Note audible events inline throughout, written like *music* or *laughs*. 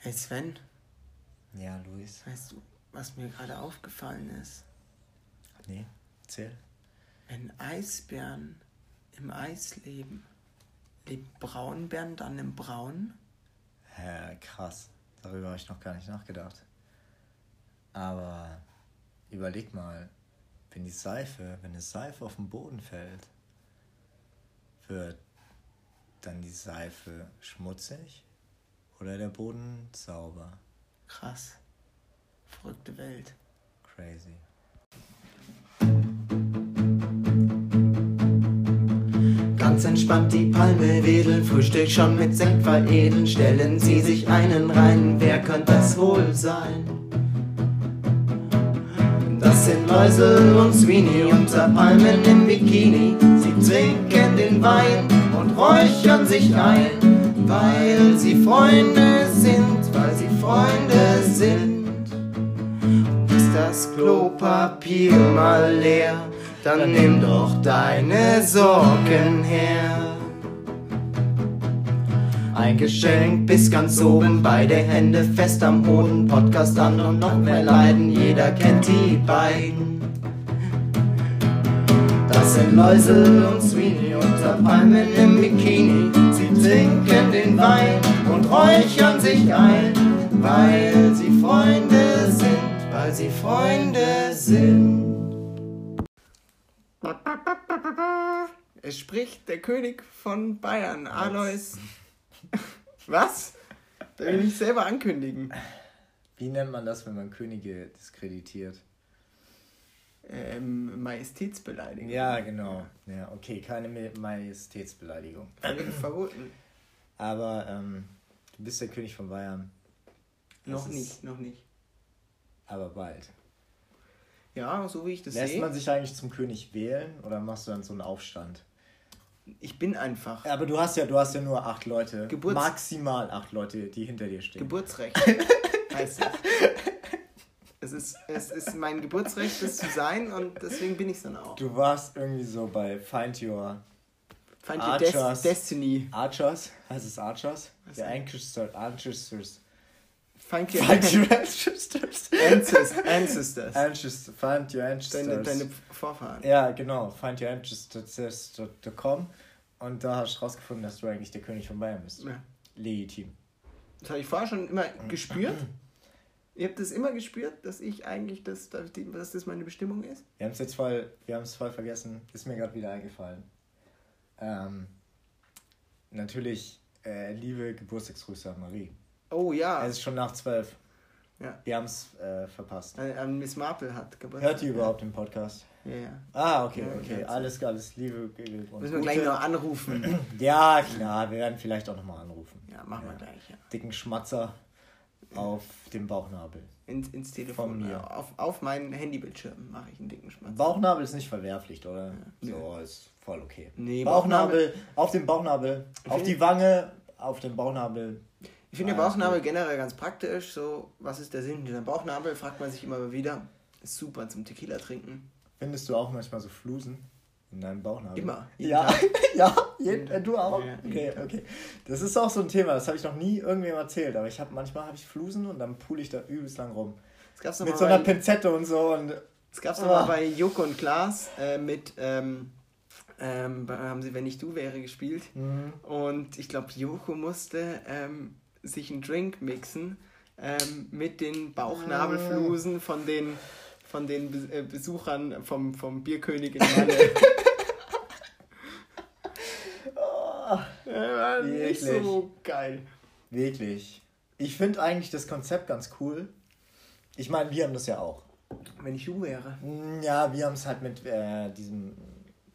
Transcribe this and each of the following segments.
Hey Sven, Ja, Luis. weißt du, was mir gerade aufgefallen ist? Nee, erzähl. Wenn Eisbären im Eis leben, leben Braunbären dann im Braun? Hä, krass. Darüber habe ich noch gar nicht nachgedacht. Aber überleg mal, wenn die Seife, wenn eine Seife auf den Boden fällt, wird dann die Seife schmutzig oder der Boden sauber? Krass. Verrückte Welt. Crazy. Ganz entspannt die Palme wedeln, Frühstück schon mit Sekt veredeln. Stellen Sie sich einen rein, wer könnte das wohl sein? Das sind Läusel und Sweeney unter Palmen im Bikini. Sie trinken den Wein und räuchern sich ein, weil sie Freunde sind, weil sie Freunde sind. Ist das Klopapier mal leer, dann nimm doch deine Sorgen her. Ein Geschenk bis ganz oben, beide Hände fest am Boden, Podcast an und noch mehr Leiden, jeder kennt die beiden. Das sind Läusel und Sweeney unter Palmen im Bikini. Sie trinken den Wein und räuchern sich ein, weil sie Freunde sind, weil sie Freunde sind. Es spricht der König von Bayern, Alois. Was? Da will ich mich selber ankündigen. Wie nennt man das, wenn man Könige diskreditiert? Ähm, Majestätsbeleidigung. Ja, genau. Ja, okay, keine Ma- Majestätsbeleidigung. Verboten. Aber ähm, du bist der König von Bayern. Noch Das ist- nicht, noch nicht. Aber bald. Ja, so wie ich das Lässt sehe. man sich eigentlich zum König wählen oder machst du dann so einen Aufstand? Ich bin einfach. Aber du hast ja, du hast ja nur acht Leute. Geburts- Maximal acht Leute, die hinter dir stehen. Geburtsrecht *laughs* heißt es. Es ist, es ist mein Geburtsrecht, das zu sein und deswegen bin ich es dann auch. du warst irgendwie so bei Find Your Find your Des Archers. Destiny. Archers. Heißt es Archers? Was Der? Ancestors. Ancestors. Find your, Find Your *laughs* Ancestors. Ancest Ancestors. Ancestors. Find Your Deine, Ancestors. deine Vorfahren. Ja, genau. Find Your Ancestors.com. Und da hast du rausgefunden, dass du eigentlich der König von Bayern bist. Ja. Legitim. Das habe ich vorher schon immer gespürt. *clears throat* Ihr habt das immer gespürt, dass ich eigentlich, das, dass das meine Bestimmung ist? Wir haben es jetzt voll, wir haben es voll vergessen. Ist mir gerade wieder eingefallen. Ähm, natürlich, äh, liebe Geburtstagsgrüße an Marie. Oh ja. Es ist schon nach zwölf. ja. Wir haben es äh, verpasst. An, an Miss Marple hat Geburtstag. Hört die überhaupt den Podcast? Ja, ja. Ah, okay, Ja, okay. ja. Alles, alles Liebe Müssen wir Gute. gleich noch anrufen. *clears throat* Ja, klar. Wir werden vielleicht auch nochmal anrufen. Ja, machen wir Ja. gleich, ja. Dicken Schmatzer auf dem Bauchnabel. Ins, ins Telefon. Von mir. Ja, Auf, auf meinen Handybildschirm mache ich einen dicken Schmatz. Bauchnabel ist nicht verwerflich, oder? Ja. So, ist voll okay. Nee, Bauchnabel, auf dem Bauchnabel, auf die Wange, auf dem Bauchnabel. Ich finde den Ah, ist Bauchnabel gut. generell ganz praktisch. So, was ist der Sinn hinter dem Bauchnabel? Fragt man sich immer wieder. Ist super zum Tequila trinken. Findest du auch manchmal so Flusen in deinem Bauchnabel? Immer. jeden Ja, ja, *laughs* jeden, äh, du auch. Okay, okay. Das ist auch so ein Thema, das habe ich noch nie irgendwem erzählt, aber ich habe manchmal habe ich Flusen und dann pule ich da übelst lang rum. Das gab's Mit so einer bei, Pinzette und so und das gab's noch Ah. mal bei Joko und Klaas äh, mit ähm, ähm, haben sie Wenn ich du wäre gespielt. Mhm. Und ich glaube, Joko musste ähm, sich einen Drink mixen ähm, mit den Bauchnabelflusen von den, von den Be äh, Besuchern vom, vom Bierkönig in *laughs* Malle. Oh, äh, war nicht Wirklich? so geil. wirklich. Ich finde eigentlich das Konzept ganz cool. Ich meine, wir haben das ja auch. Wenn ich du wäre. Mm, Ja, wir haben es halt mit äh, diesem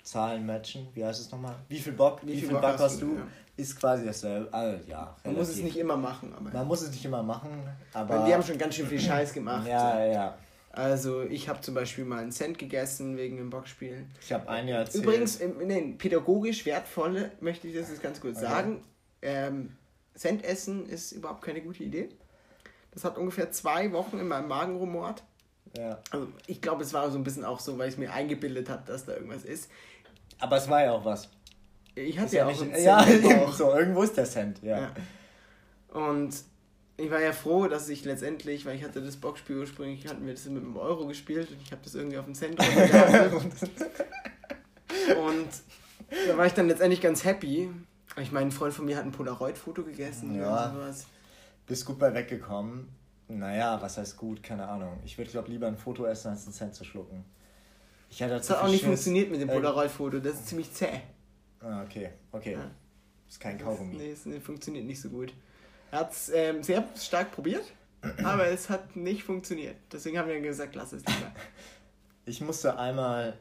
Zahlenmatchen. Wie heißt es nochmal? Wie viel Bock? Wie, viel, Bock hast du? Ja. Ist quasi dasselbe. Also, ja, Man muss es relativ. nicht immer machen, aber. Man muss es nicht immer machen, aber. Weil wir haben schon ganz schön viel Scheiß gemacht. Ja, ja, ja. Also ich habe zum Beispiel mal einen Cent gegessen wegen dem Boxspiel. Ich habe ein Jahr erzählt. Übrigens, ähm, nee, pädagogisch wertvolle, möchte ich das jetzt ganz kurz Okay. sagen. Ähm, Cent essen ist überhaupt keine gute Idee. Das hat ungefähr zwei Wochen in meinem Magen rumort. Ja. Also ich glaube, es war so ein bisschen auch so, weil ich mir eingebildet habe, dass da irgendwas ist. Aber es war ja auch was. Ich hatte ja, auch nicht, einen *laughs* ja, Cent eben Bauch. so, irgendwo ist der Cent, ja. Ja. Und ich war ja froh, dass ich letztendlich, weil ich hatte das Boxspiel ursprünglich, hatten wir das mit einem Euro gespielt und ich habe das irgendwie auf dem Cent gehabt. *laughs* und da war ich dann letztendlich ganz happy. Ich meine, ein Freund von mir hat ein Polaroid-Foto gegessen Ja. und sowas. Bist gut bei weggekommen. Naja, was heißt gut? Keine Ahnung. Ich würde, glaube lieber ein Foto essen, als einen Cent zu schlucken. Ich hatte Das hat auch nicht Schiss. funktioniert mit dem Äh, Polaroid-Foto, das ist ziemlich zäh. Ah, okay, okay. Ja. Ist kein Das, Kaugummi. nee, es funktioniert nicht so gut. Er hat es ähm, sehr stark probiert, aber es hat nicht funktioniert. Deswegen haben wir gesagt, lass es lieber. *laughs* Ich musste einmal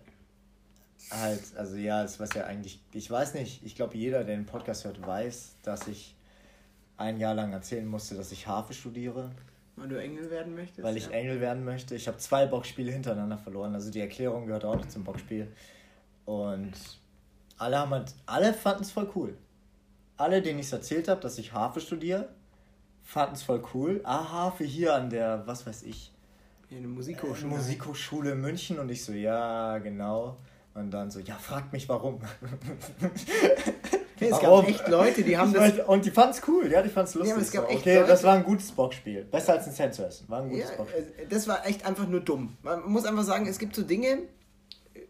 halt, also ja, das was ja eigentlich, ich weiß nicht, ich glaube jeder, der den Podcast hört, weiß, dass ich ein Jahr lang erzählen musste, dass ich Harfe studiere, Weil du Engel werden möchtest. weil ich ja. Engel werden möchte. Ich habe zwei Boxspiele hintereinander verloren, also die Erklärung gehört auch noch zum Boxspiel. Und alle haben halt, alle fanden es voll cool. Alle, denen ich es erzählt habe, dass ich Harfe studiere, fanden es voll cool. Ah, Harfe hier an der, was weiß ich, Ja, eine Äh, Musikhochschule. Musikhochschule in München und ich so, ja, genau. Und dann so, ja, fragt mich warum. Hey, es Warum? gab echt Leute, die haben das. Und die fanden es cool, ja, die fanden es lustig. aber es gab so. echt okay, Leute- das war ein gutes Boxspiel. Besser als ein Cent zu essen. War ein Ja, gutes Boxspiel. äh, das war echt einfach nur dumm. Man muss einfach sagen, es gibt so Dinge,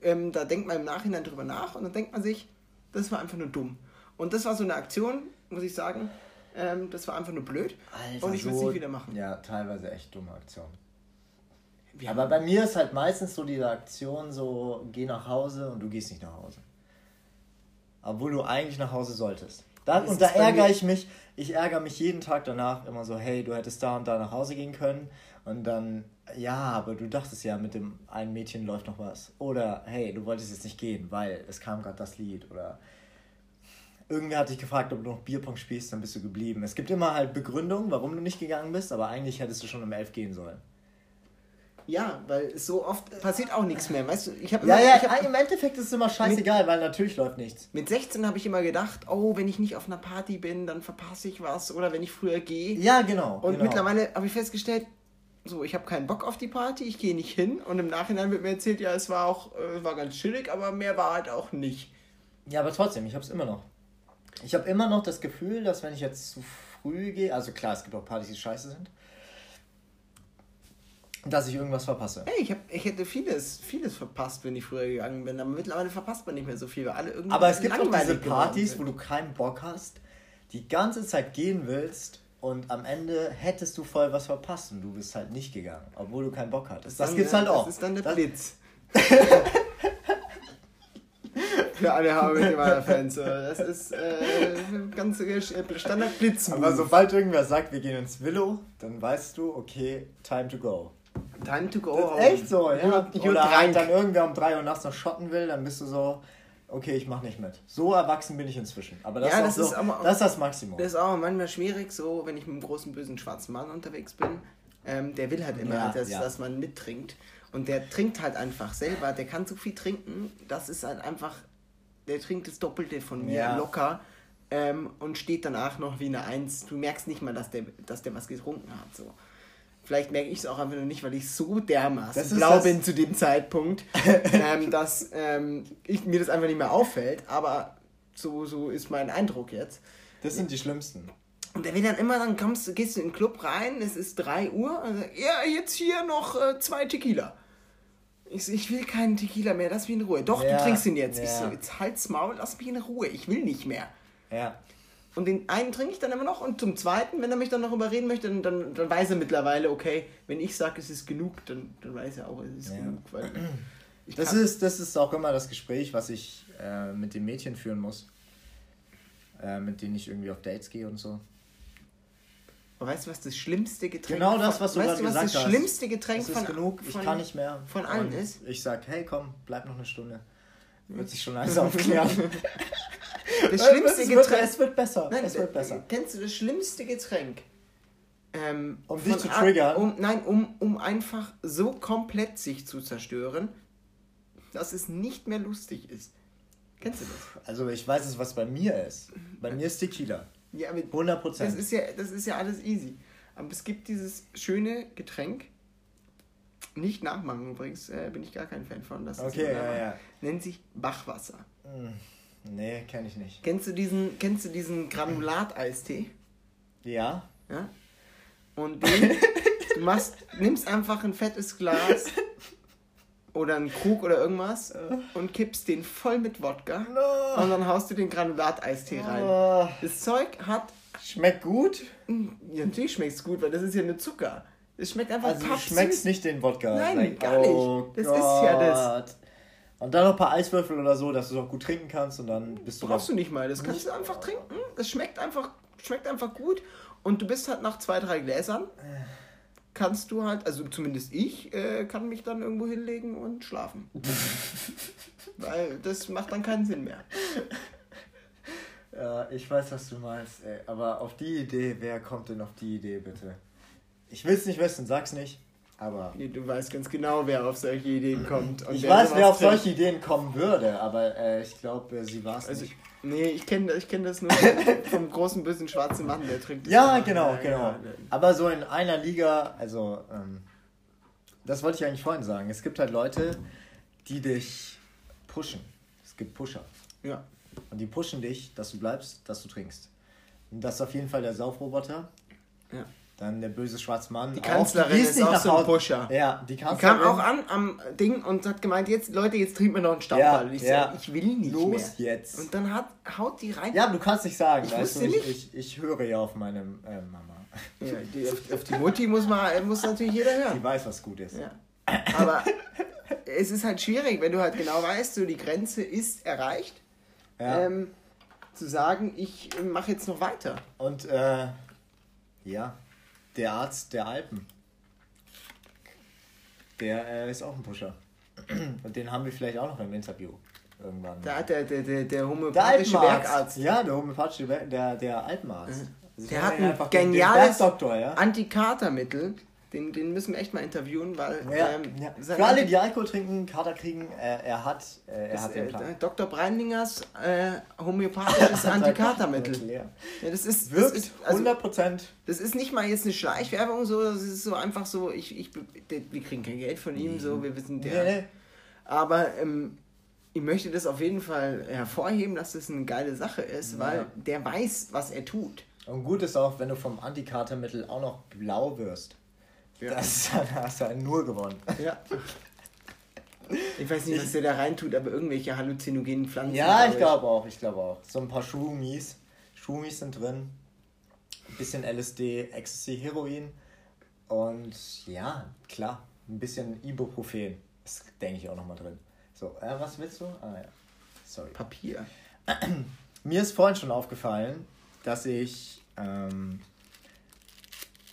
ähm, da denkt man im Nachhinein drüber nach und dann denkt man sich, das war einfach nur dumm. Und das war so eine Aktion, muss ich sagen, ähm, das war einfach nur blöd. Alter, und ich will es so- nicht wieder machen. Ja, teilweise echt dumme Aktion. Wir Aber bei mir ist halt meistens so diese Aktion so, geh nach Hause und du gehst nicht nach Hause. Obwohl du eigentlich nach Hause solltest. Da, Das und da ärgere ich mich, ich ärgere mich jeden Tag danach immer so, hey, du hättest da und da nach Hause gehen können. Und dann, ja, aber du dachtest ja, mit dem einen Mädchen läuft noch was. Oder, hey, du wolltest jetzt nicht gehen, weil es kam gerade das Lied. Oder irgendwer hat dich gefragt, ob du noch Bierpong spielst, dann bist du geblieben. Es gibt immer halt Begründungen, warum du nicht gegangen bist, aber eigentlich hättest du schon um elf gehen sollen. Ja, weil so oft passiert auch nichts mehr. Weißt du, ich habe Ja, ja, ich hab, im Endeffekt ist es immer scheißegal, weil natürlich läuft nichts. mit 16 habe ich immer gedacht, oh, wenn ich nicht auf einer Party bin, dann verpasse ich was oder wenn ich früher gehe. Ja, genau. Und genau. mittlerweile habe ich festgestellt, so, ich habe keinen Bock auf die Party, ich gehe nicht hin und im Nachhinein wird mir erzählt, ja, es war auch äh, war ganz chillig, aber mehr war halt auch nicht. Ja, aber trotzdem, ich hab's immer noch. Ich habe immer noch das Gefühl, dass wenn ich jetzt zu früh gehe, also klar, es gibt auch Partys, die scheiße sind, dass ich irgendwas verpasse. Hey, ich, hab, ich hätte vieles, vieles verpasst, wenn ich früher gegangen bin, aber mittlerweile verpasst man nicht mehr so viel, weil alle irgendwie Aber es gibt auch diese Partys, wo du keinen Bock hast, die ganze Zeit gehen willst und am Ende hättest du voll was verpasst und du bist halt nicht gegangen, obwohl du keinen Bock hattest. Das, dann, gibt's halt auch. Das ist dann der Das- Blitz. *laughs* Für alle Habeck-Fans. *laughs* Das ist äh, ganz äh, Standard blitz Aber sobald irgendwer sagt, wir gehen ins Willow, dann weißt du, okay, time to go. Time to go. Das ist echt so, ja. Ich Oder halt dann irgendwer um 3 Uhr nachts noch schotten will, dann bist du so, okay, ich mach nicht mit. So erwachsen bin ich inzwischen. Aber das, Ja, ist, auch das so, ist auch- das ist das Maximum. Das ist auch manchmal schwierig, so wenn ich mit einem großen bösen schwarzen Mann unterwegs bin. Ähm, der will halt immer, Ja, dass, ja. dass man mittrinkt. Und der trinkt halt einfach selber. Der kann so viel trinken. Das ist halt einfach. Der trinkt das Doppelte von mir Ja. locker. Ähm, und steht danach noch wie eine Eins. Du merkst nicht mal, dass der, dass der was getrunken hat. So. Vielleicht merke ich es auch einfach nur nicht, weil ich so dermaßen blau bin zu dem Zeitpunkt, *laughs* ähm, dass ähm, ich, mir das einfach nicht mehr auffällt. Aber so, so ist mein Eindruck jetzt. Das sind die schlimmsten. Und der will dann immer, dann kommst du, gehst du in den Club rein, es ist 3 Uhr, und sagt, ja, jetzt hier noch äh, zwei Tequila. Ich, ich will keinen Tequila mehr, lass mich in Ruhe. Doch, Ja, du trinkst ihn jetzt. Ich ja. so, jetzt halt's Maul, lass mich in Ruhe, ich will nicht mehr. Ja. Und den einen trinke ich dann immer noch und zum zweiten, wenn er mich dann noch überreden möchte, dann, dann, dann weiß er mittlerweile, okay, wenn ich sage, es ist genug, dann, dann weiß er auch, es ist Ja. genug. Weil *clears throat* ich Das ist, das ist auch immer das Gespräch, was ich äh, mit den Mädchen führen muss. Äh, mit denen ich irgendwie auf Dates gehe und so. Aber weißt du, was das schlimmste Getränk Genau das, von- was du weißt gerade du, was gesagt das hast. schlimmste Getränk von, genug, ich von, kann nicht mehr. von allen Und ist? Ich sag, hey komm, bleib noch eine Stunde. Wird sich schon alles aufklären. *laughs* Das schlimmste es, wird, Getränk. es wird besser. Nein, es wird äh, besser. Kennst du das schlimmste Getränk? Ähm, Um dich von zu triggern? Um, nein, um, um einfach so komplett sich zu zerstören, dass es nicht mehr lustig ist. Kennst du das? Also ich weiß es, was bei mir ist. Bei mir ist Tequila. Ja, aber 100 das Prozent. ist, ja, das ist ja alles easy. Aber es gibt dieses schöne Getränk, nicht nachmachen übrigens, äh, bin ich gar kein Fan von. Das ist Okay, ja, ja. Nennt sich Bachwasser. Nee, kenne ich nicht. Kennst du diesen, kennst du diesen Granulat-Eistee? Ja? Ja? und den, du machst, nimmst einfach ein fettes Glas *laughs* oder einen Krug oder irgendwas und kippst den voll mit Wodka No. und dann haust du den Granulateistee rein. Oh. Das Zeug hat, Schmeckt gut. ja, natürlich schmeckt es gut, weil das ist ja nur Zucker. Es schmeckt einfach Also du schmeckst nicht den Wodka. Nein, Like, gar nicht. oh Das ist ja das. Gott. Und dann noch ein paar Eiswürfel oder so, dass du es auch gut trinken kannst und dann bist du Brauchst du nicht mal. Das kannst du einfach trinken. Das schmeckt einfach, schmeckt einfach gut. Und du bist halt nach zwei, drei Gläsern, kannst du halt, also zumindest ich, äh, kann mich dann irgendwo hinlegen und schlafen. *laughs* Weil das macht dann keinen Sinn mehr. *laughs* Ja, ich weiß, was du meinst, ey. Aber auf die Idee, wer kommt denn auf die Idee, bitte? Ich will es nicht wissen, sag's nicht. Aber. Nee, Du weißt ganz genau, wer auf solche Ideen kommt. und Ich wer weiß, wer auf solche Ideen kommen würde, aber äh, ich glaube, sie war es Also, nicht. Nee, ich kenne ich kenn das nur vom großen, bösen, schwarzen Mann, der trinkt das Ja, immer. genau, Ja, genau. ja, Aber so in einer Liga, also, ähm, das wollte ich eigentlich vorhin sagen. Es gibt halt Leute, die dich pushen. Es gibt Pusher. Ja. Und die pushen dich, dass du bleibst, dass du trinkst. Und das ist auf jeden Fall der Saufroboter. Ja. Dann der böse schwarze Mann. Die Auch, Kanzlerin gehst ist nicht auch so ein. Pusher. Ja, die Die Kanzlerin. kam auch an am Ding und hat gemeint, jetzt Leute, jetzt trinkt mir noch einen Stammball. Ja, und ich ja. so, ich will nicht Los mehr. jetzt. Und dann hat, haut die rein. Ja, aber du kannst nicht sagen. Ich weißt du, nicht. Ich, ich, ich höre ja auf meine äh, Mama. Ja, die, auf, auf die Mutti muss, man, muss natürlich jeder Die hören. weiß, was gut ist. Ja. Aber es ist halt schwierig, wenn du halt genau weißt, so die Grenze ist erreicht, Ja. ähm, zu sagen, ich mache jetzt noch weiter. Und äh, ja, der Arzt der Alpen. Der äh, ist auch ein Pusher. Und den haben wir vielleicht auch noch im Interview. Irgendwann. Der, der, der, der der homöopathische Alpenarzt. Werkarzt. Ja, der homöopathische Werk, der, der Alpenarzt. Also ich Der hat ein geniales ja? Antikatermittel. Den, den müssen wir echt mal interviewen, weil Ja, ähm, ja. Für alle, die Alkohol trinken, Kater kriegen, äh, er hat, äh, er das, hat den äh, Plan. Dr. Breinlingers äh, homöopathisches *laughs* Antikatermittel. Ja. Ja, das ist, das Wirkt ist also, 100 Prozent. Das ist nicht mal jetzt eine Schleichwerbung, so, das ist so einfach so, ich, ich, wir kriegen kein Geld von ihm, so, wir wissen der. Nee, nee. Aber ähm, ich möchte das auf jeden Fall hervorheben, dass das eine geile Sache ist, Ja. weil der weiß, was er tut. Und gut ist auch, wenn du vom Antikatermittel auch noch blau wirst. Ja. Das hast du halt nur gewonnen. Ja. Ich weiß nicht, was der da reintut, aber irgendwelche halluzinogenen Pflanzen. Ja, ich glaube auch, ich glaube auch. So ein paar Schumis. Schumis sind drin. Ein bisschen LSD, Ecstasy, Heroin. Und ja, klar, ein bisschen Ibuprofen. Ist, denke ich, auch nochmal drin. So, äh, was willst du? Ah ja. Sorry. Papier. *clears throat* Mir ist vorhin schon aufgefallen, dass ich ähm,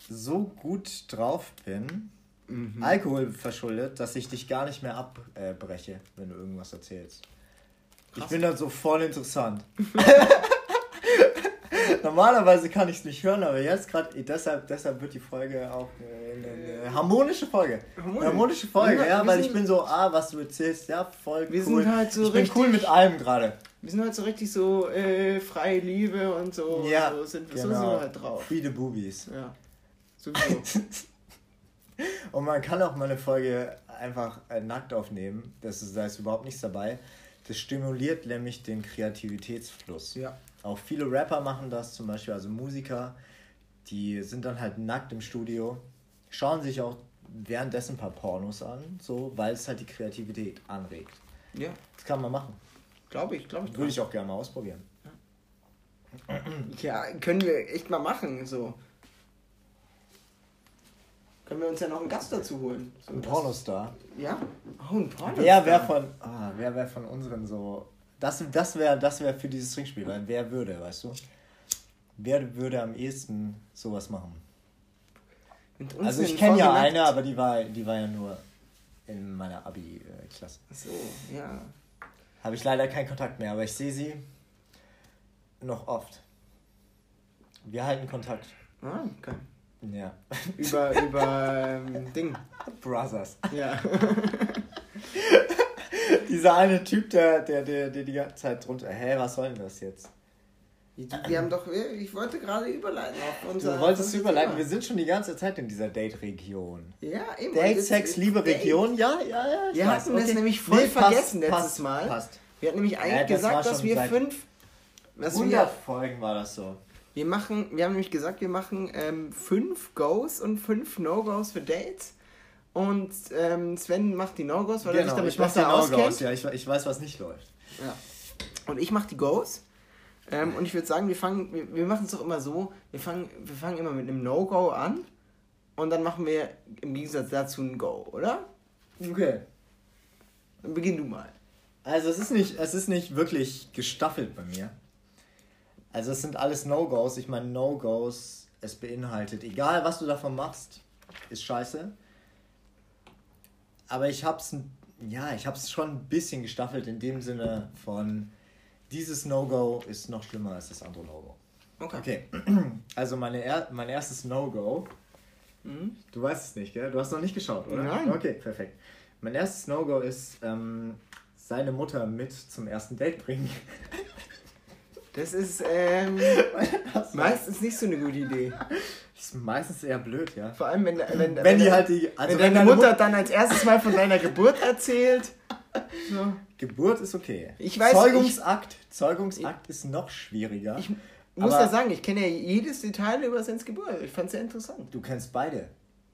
so gut drauf bin, Mhm. Alkohol verschuldet, dass ich dich gar nicht mehr abbreche, wenn du irgendwas erzählst. Ich Krass. bin dann so voll interessant. *laughs* Normalerweise kann ich es nicht hören, aber jetzt gerade, deshalb, deshalb wird die Folge auch äh, eine, eine harmonische Folge. Harmonisch. Harmonische Folge, ja, wir weil ich bin so, ah, was du erzählst, ja, voll Wir cool. sind halt so ich bin cool mit allem gerade. Wir sind halt so richtig so äh, freie Liebe und so. Ja, so sind, genau. sind wir halt drauf. The Boobies. Ja. Sowieso. *laughs* Und man kann auch mal eine Folge einfach äh, nackt aufnehmen. Das ist, da ist überhaupt nichts dabei. Das stimuliert nämlich den Kreativitätsfluss. ja. Auch viele Rapper machen das, zum Beispiel, also Musiker, die sind dann halt nackt im Studio, schauen sich auch währenddessen ein paar Pornos an, so, weil es halt die Kreativität anregt. Ja, Das kann man machen. glaube ich, glaube ich. Würde ich auch gerne mal ausprobieren. Ja, *clears throat* können wir echt mal machen, so. Können wir uns ja noch einen Gast dazu holen. So, Ein Pornostar. Ja? Oh, ein Pornostar. Wer wäre von, ah, wer wär von unseren so. Das, das wäre das wär für dieses Trinkspiel, weil wer würde, weißt du? Wer würde am ehesten sowas machen? Also ich kenne ja eine, aber die war, die war ja nur in meiner Abi-Klasse. Ach So, ja. Habe ich leider keinen Kontakt mehr, aber ich sehe sie noch oft. Wir halten Kontakt. Ah, okay. Ja. *laughs* Über, über ähm, Ding. Brothers. Ja. *laughs* Dieser eine Typ, der, der, der, der die ganze Zeit drunter. Hä, was soll denn das jetzt? Wir haben doch, ich wollte gerade überleiten auf unser. Du wolltest überleiten, Thema. wir sind schon die ganze Zeit in dieser Date-Region. Ja, eben. Date, Sex, Liebe, Date. Region, ja, ja, ja. Wir weiß, hatten das okay. nämlich voll passt, vergessen letztes passt, Mal. Passt. Wir hatten nämlich Ja, eigentlich das war gesagt, dass wir fünf. Dass 100 wir, Folgen war das so. Wir machen, wir haben nämlich gesagt, wir machen ähm, fünf Goes und fünf No-Gos für Dates. Und ähm, Sven macht die No-Gos, weil er sich Genau, damit ich mach die besser No-Gos, auskennt. ja, ich, ich weiß, was nicht läuft. Ja. Und ich mache die Goes. Ähm, und ich würde sagen, wir fangen, wir, wir machen es doch immer so, wir fangen, wir fangen immer mit einem No-Go an und dann machen wir im Gegensatz dazu ein Go, oder? Okay. Dann beginn du mal. Also es ist nicht, es ist nicht wirklich gestaffelt bei mir. Also es sind alles No-Gos. Ich meine, No-Gos, es beinhaltet, egal was du davon machst, ist scheiße. Aber ich hab's, ja, ich hab's schon ein bisschen gestaffelt in dem Sinne von, dieses No-Go ist noch schlimmer als das andere No-Go. Okay, *clears throat* also meine er mein erstes No-Go. Mhm. Du weißt es nicht, gell? Du hast noch nicht geschaut, oder? Nein. Okay, perfekt. Mein erstes No-Go ist, ähm, seine Mutter mit zum ersten Date bringen. *laughs* Das ist ähm, *laughs* meistens nicht so eine gute Idee. ist meistens eher blöd, ja. Vor allem, wenn, wenn, Wenn die wenn- halt die. Also wenn deine deine Mutter Mut- dann als erstes Mal von deiner Geburt erzählt. *laughs* So. Geburt ist okay. Ich weiß, Zeugungsakt. Zeugungsakt ist noch schwieriger. Ich muss ja sagen, ich kenne ja jedes Detail über Sens Geburt. Ich fand es sehr interessant. Du kennst beide.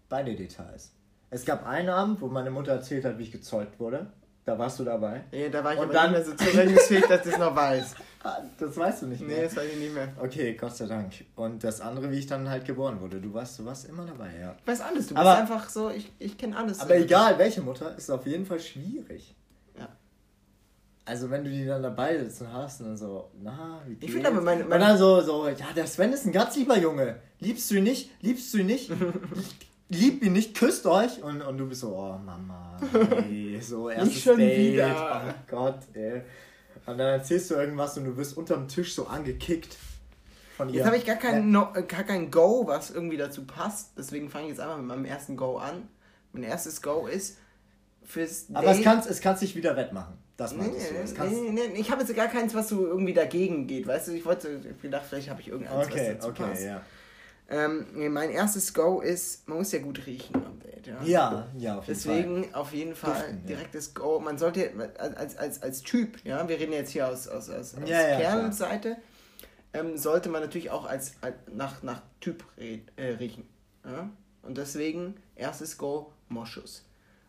Beide Details. Es gab einen Abend, wo meine Mutter erzählt hat, wie ich gezeugt wurde. Da warst du dabei. Ja, da war ich Und aber dann- nicht mehr so zurechnungsfähig, dass ich das noch weiß. *laughs* Das weißt du nicht Nee, mehr. das weiß ich nicht mehr. Okay, Gott sei Dank. Und das andere, wie ich dann halt geboren wurde. Du warst, du warst immer dabei, ja. Ich weiß alles. Du bist Aber- einfach so, ich, ich kenne alles. Aber egal, welche Mutter, ist auf jeden Fall schwierig. Ja. Also wenn du die dann dabei sitzen hast und dann so, na, wie Ich geht's? finde aber meine- Und meine- dann so, so, ja, der Sven ist ein ganz lieber Junge. Liebst du ihn nicht? Liebst du ihn nicht? *laughs* Lieb ihn nicht, küsst euch. Und, und du bist so, oh Mama, ey, so *laughs* erstes schon Date. wieder. Oh Gott, ey. Und dann erzählst du irgendwas und du wirst unterm Tisch so angekickt von ihr. Jetzt habe ich gar kein, no, äh, gar kein Go, was irgendwie dazu passt. Deswegen fange ich jetzt einfach mit meinem ersten Go an. Mein erstes Go ist fürs Aber es kann es kann's nicht wieder wettmachen. Das Nee, du. Es nee, nee, nee, ich habe jetzt gar keins, was so irgendwie dagegen geht. Weißt du, ich wollte ich gedacht, vielleicht habe ich irgendeins, okay, was dazu okay, passt. ja. Ähm, mein erstes Go ist, man muss ja gut riechen am Date. Ja, Ja, ja, auf jeden Fall. Deswegen auf jeden Fall Duften, ja. direktes Go. Man sollte als, als, als Typ, ja, wir reden jetzt hier aus, aus, aus, aus Ja, ja, Kernseite, ähm, sollte man natürlich auch als, als nach, nach Typ äh, riechen. Ja? Und deswegen erstes Go, Moschus.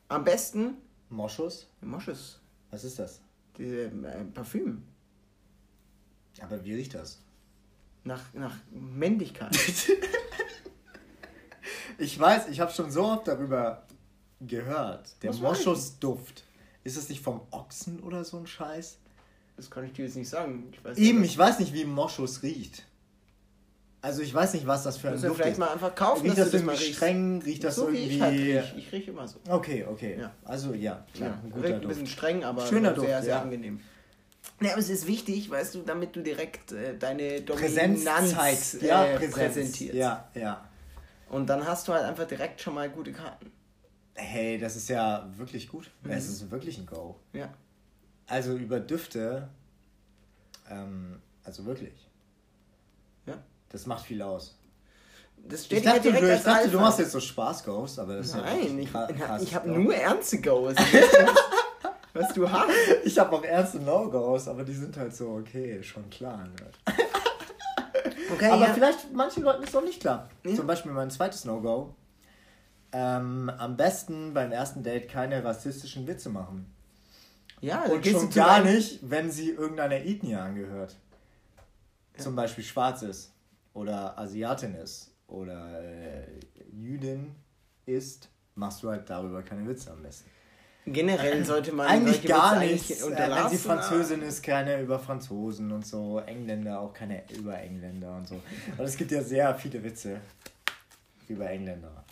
Am besten Moschus? Moschus, Was ist das? diese äh, Parfüm. Aber wie riecht das? Nach, nach Männlichkeit. *laughs* Ich weiß, ich habe schon so oft darüber gehört. Der? Moschusduft. Ist das nicht vom Ochsen oder so ein Scheiß? Das kann ich dir jetzt nicht sagen. Ich weiß Eben, nicht. ich weiß nicht, wie Moschus riecht. Also ich weiß nicht, was das für ein Duft vielleicht ist. mal einfach kaufen, riecht dass das du das irgendwie streng? Riecht das so wie irgendwie... ich halt riech. Ich rieche immer so. Okay, okay. Ja. Also ja, klar, Ja, ein guter riecht ein Duft. bisschen streng, aber Schöner sehr, Duft, sehr ja. angenehm. Ja, aber es ist wichtig, weißt du, damit du direkt äh, deine Dominanz zeigst. äh, Ja, Präsenz. präsentierst. Ja, ja. Und dann hast du halt einfach direkt schon mal gute Karten. Hey, das ist ja wirklich gut. Mhm. Es ist wirklich ein Go. Ja. Also über Düfte, ähm, also wirklich. Ja. Das macht viel aus. Das Ich steht dachte, dir du, direkt ich dachte du machst jetzt so Spaß-Goes, aber das ist ja Nein, ich, ein kra- krasses ich habe nur ernste Goes. *laughs* Was du hast. Ich habe auch ernste No-Goes, aber die sind halt so, okay, schon klar. Ne? Okay, aber ja. vielleicht manchen Leuten ist es noch nicht klar. Ja. Zum Beispiel mein zweites No-Go. Ähm, am besten beim ersten Date keine rassistischen Witze machen. ja, Und gehst schon gar nicht, wenn sie irgendeiner Ethnie angehört. Zum Beispiel schwarz ist oder Asiatin ist oder äh, Jüdin ist, machst du halt darüber keine Witze am besten. Generell sollte man eigentlich gar nichts. eigentlich Äh, wenn unterlassen. sie Französin ist, keine über Franzosen und so. Engländer auch keine über Engländer und so. Und es gibt ja sehr viele Witze über Engländer.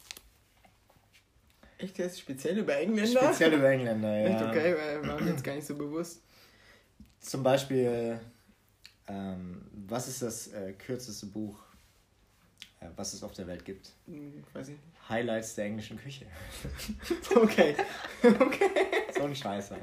Echt jetzt speziell über Engländer? Speziell über Engländer, *laughs* ja. Echt okay, weil war mir jetzt gar nicht so bewusst. Zum Beispiel, ähm, was ist das äh, kürzeste Buch, was es auf der Welt gibt? Hm, weiß ich Highlights der englischen Küche. *laughs* Okay. okay. So ein Scheiß halt.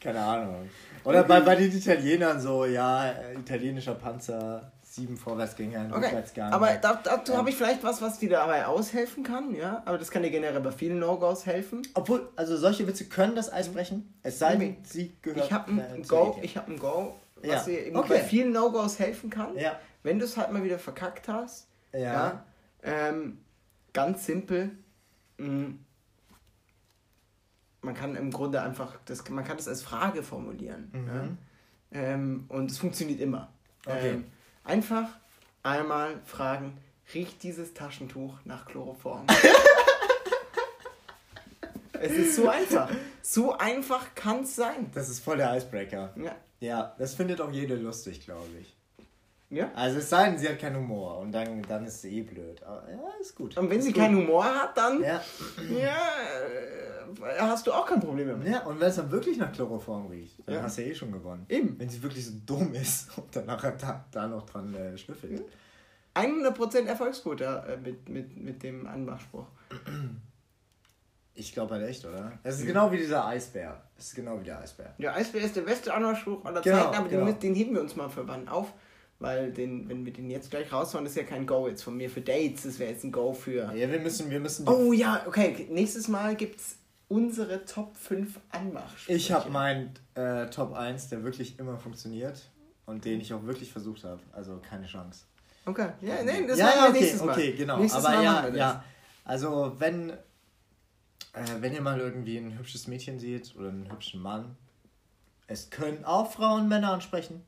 Keine Ahnung. Oder bei, bei den Italienern so, ja, äh, italienischer Panzer, sieben Vorwärtsgänger, ein Okay, Rückwärtsgang. aber da, dazu Ähm. habe ich vielleicht was, was dir dabei aushelfen kann, ja? Aber das kann dir generell bei vielen No-Gos helfen. Obwohl, also solche Witze können das Eis brechen, es sei denn, sie gehört Ich habe äh, ein zur Go, ich habe ein Go was dir okay. bei vielen No-Gos helfen kann. Ja. Wenn du es halt mal wieder verkackt hast. Ja. ja ähm, ganz simpel. Mh, mm, man kann im Grunde einfach, das, man kann das als Frage formulieren. Mhm. Ja? Ähm, und es funktioniert immer. Okay. Ähm, einfach einmal fragen, riecht dieses Taschentuch nach Chloroform? *laughs* es ist so einfach. So einfach kann es sein. Das ist voll der Icebreaker. Ja. Ja, das findet auch jede lustig, glaube ich. Ja? Also es sei denn, sie hat keinen Humor und dann, dann ist sie eh blöd. Aber ja, ist gut. Und wenn ist sie gut. keinen Humor hat, dann ja. ja, äh, hast du auch kein Problem damit. Ja, und wenn es dann wirklich nach Chloroform riecht, dann ja. hast du ja eh schon gewonnen. Eben. Wenn sie wirklich so dumm ist *laughs* und dann nachher da, da noch dran äh, schnüffelt. 100% Erfolgsquote äh, mit, mit, mit dem Anmachspruch. *clears throat* Ich glaube halt echt, oder? Es ist genau wie dieser Eisbär. Es ist genau wie der Eisbär. Der Eisbär ist der beste Anmachspruch aller genau, Zeiten, aber genau. den, den heben wir uns mal für wann auf. Weil den, wenn wir den jetzt gleich raushauen, ist ja kein Go jetzt von mir für Dates. Das wäre jetzt ein Go für. Ja, wir müssen, wir müssen. Oh ja, okay. Nächstes Mal gibt es unsere Top 5 Anmachsprüche. Ich habe meinen äh, Top 1, der wirklich immer funktioniert und den ich auch wirklich versucht habe. Also keine Chance. Okay, ja, nee, das ja, machen wir okay, nächstes Mal. Okay, genau. Nächstes Aber Mal ja, ja. Also wenn, äh, wenn ihr mal irgendwie ein hübsches Mädchen seht oder einen hübschen Mann, es können auch Frauen Männer ansprechen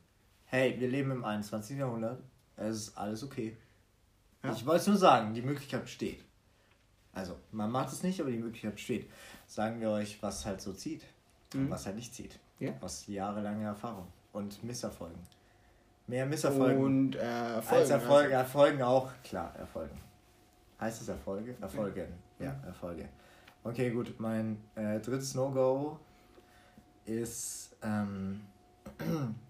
hey, wir leben im 21. Jahrhundert, es ist alles okay. Ja. Ich wollte es nur sagen, die Möglichkeit besteht. Also, man macht es nicht, aber die Möglichkeit besteht. Sagen wir euch, was halt so zieht mhm. und was halt nicht zieht. Ja. Aus jahrelanger Erfahrung und Misserfolgen. Mehr Misserfolgen und äh, Erfolgen, als Erfolge. Also. Erfolgen auch, klar, Erfolgen. Heißt es Erfolge? Erfolgen. Ja, ja Erfolge. Okay, gut. Mein äh, drittes No-Go ist ähm, *clears throat*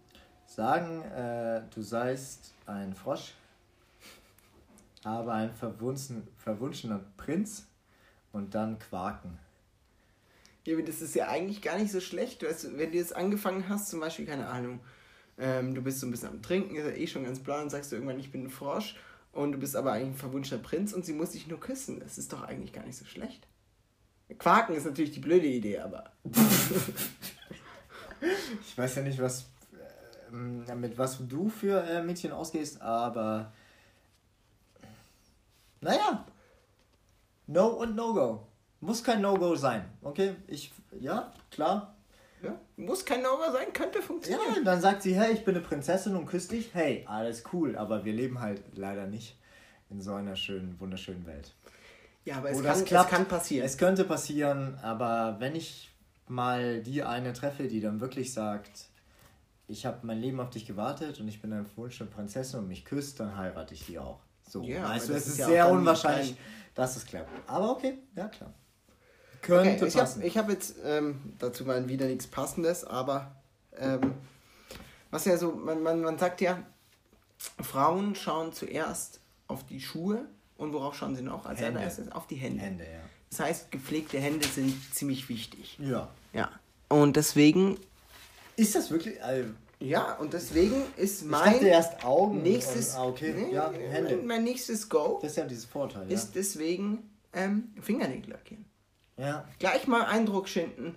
Sagen, äh, du seist ein Frosch, aber ein verwunschen, verwunschener Prinz und dann quaken. Ja, aber das ist ja eigentlich gar nicht so schlecht. Weißt, wenn du jetzt angefangen hast, zum Beispiel, keine Ahnung, ähm, du bist so ein bisschen am Trinken, ist ja eh schon ganz blau und sagst du irgendwann, ich bin ein Frosch und du bist aber eigentlich ein verwunschener Prinz und sie muss dich nur küssen. Das ist doch eigentlich gar nicht so schlecht. Quaken ist natürlich die blöde Idee, aber. *laughs* ich weiß ja nicht, was mit was du für äh, Mädchen ausgehst, aber naja, No und No-Go. Muss kein No-Go sein, okay? Ich, ja, klar. Ja, muss kein No-Go sein, könnte funktionieren. Ja, dann sagt sie, hey, ich bin eine Prinzessin und küsst dich. Hey, alles cool, aber wir leben halt leider nicht in so einer schönen, wunderschönen Welt. Ja, aber es, kann, es kann passieren. Es könnte passieren, aber wenn ich mal die eine treffe, die dann wirklich sagt, ich habe mein Leben auf dich gewartet und ich bin eine verwunschene Prinzessin und mich küsst, dann heirate ich die auch. So, ja, weißt du, es ist, ist ja sehr unwahrscheinlich, kein... dass es klappt. Aber okay, ja klar. Könnte okay, ich passen. Hab, ich habe jetzt ähm, dazu mal wieder nichts Passendes, aber ähm, was ja so, man, man, man sagt ja, Frauen schauen zuerst auf die Schuhe und worauf schauen sie noch? Als Hände. allererstes auf die Hände. Hände ja. Das heißt, gepflegte Hände sind ziemlich wichtig. Ja. Ja. Und deswegen ist das wirklich. Also, ja, und deswegen ist mein. Augen. Nächstes. Und, ah, okay. Nee, ja, Hände. Mein nächstes Go. Das ist ja dieses Vorteil. Ist deswegen ähm, Fingernägel lackieren. Ja. Gleich mal Eindruck schinden.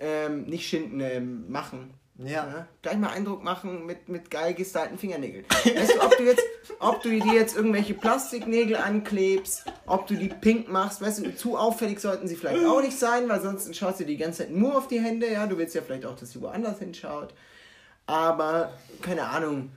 Ähm, nicht schinden, ähm, machen. Ja. ja. Gleich mal Eindruck machen mit, mit geil gestylten Fingernägeln. weißt du, ob du jetzt, ob du dir jetzt irgendwelche Plastiknägel anklebst, ob du die pink machst, weißt du, zu auffällig sollten sie vielleicht auch nicht sein, weil sonst schaust du die ganze Zeit nur auf die Hände, ja, du willst ja vielleicht auch, dass sie woanders hinschaut. Aber, keine Ahnung.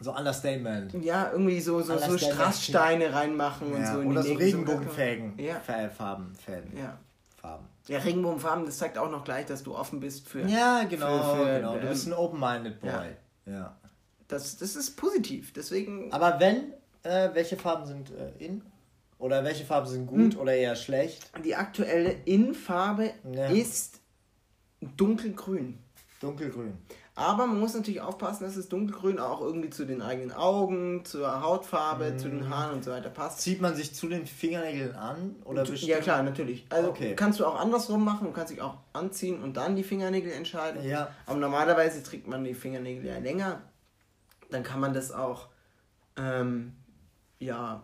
So Understatement. Ja, irgendwie so, so, so Strasssteine reinmachen ja. und so in Oder die so Regenbogenfäden. Ja. Farben, Fäden. Ja. Farben. Ja, Regenbogenfarben, das zeigt auch noch gleich, dass du offen bist für. Ja, genau, für, für, genau. Du bist ein open-minded Boy. Ja. ja. Das, das ist positiv, deswegen. Aber wenn, äh, welche Farben sind äh, in? Oder welche Farben sind gut hm. oder eher schlecht? Die aktuelle In-Farbe ja. ist dunkelgrün. Dunkelgrün. Aber man muss natürlich aufpassen, dass das Dunkelgrün auch irgendwie zu den eigenen Augen, zur Hautfarbe, mm. zu den Haaren und so weiter passt. Zieht man sich zu den Fingernägeln an? Oder ja, klar, natürlich. Also okay. kannst du auch andersrum machen, du kannst dich auch anziehen und dann die Fingernägel entscheiden. Ja. Aber normalerweise trägt man die Fingernägel ja länger. Dann kann man das auch, ähm, ja,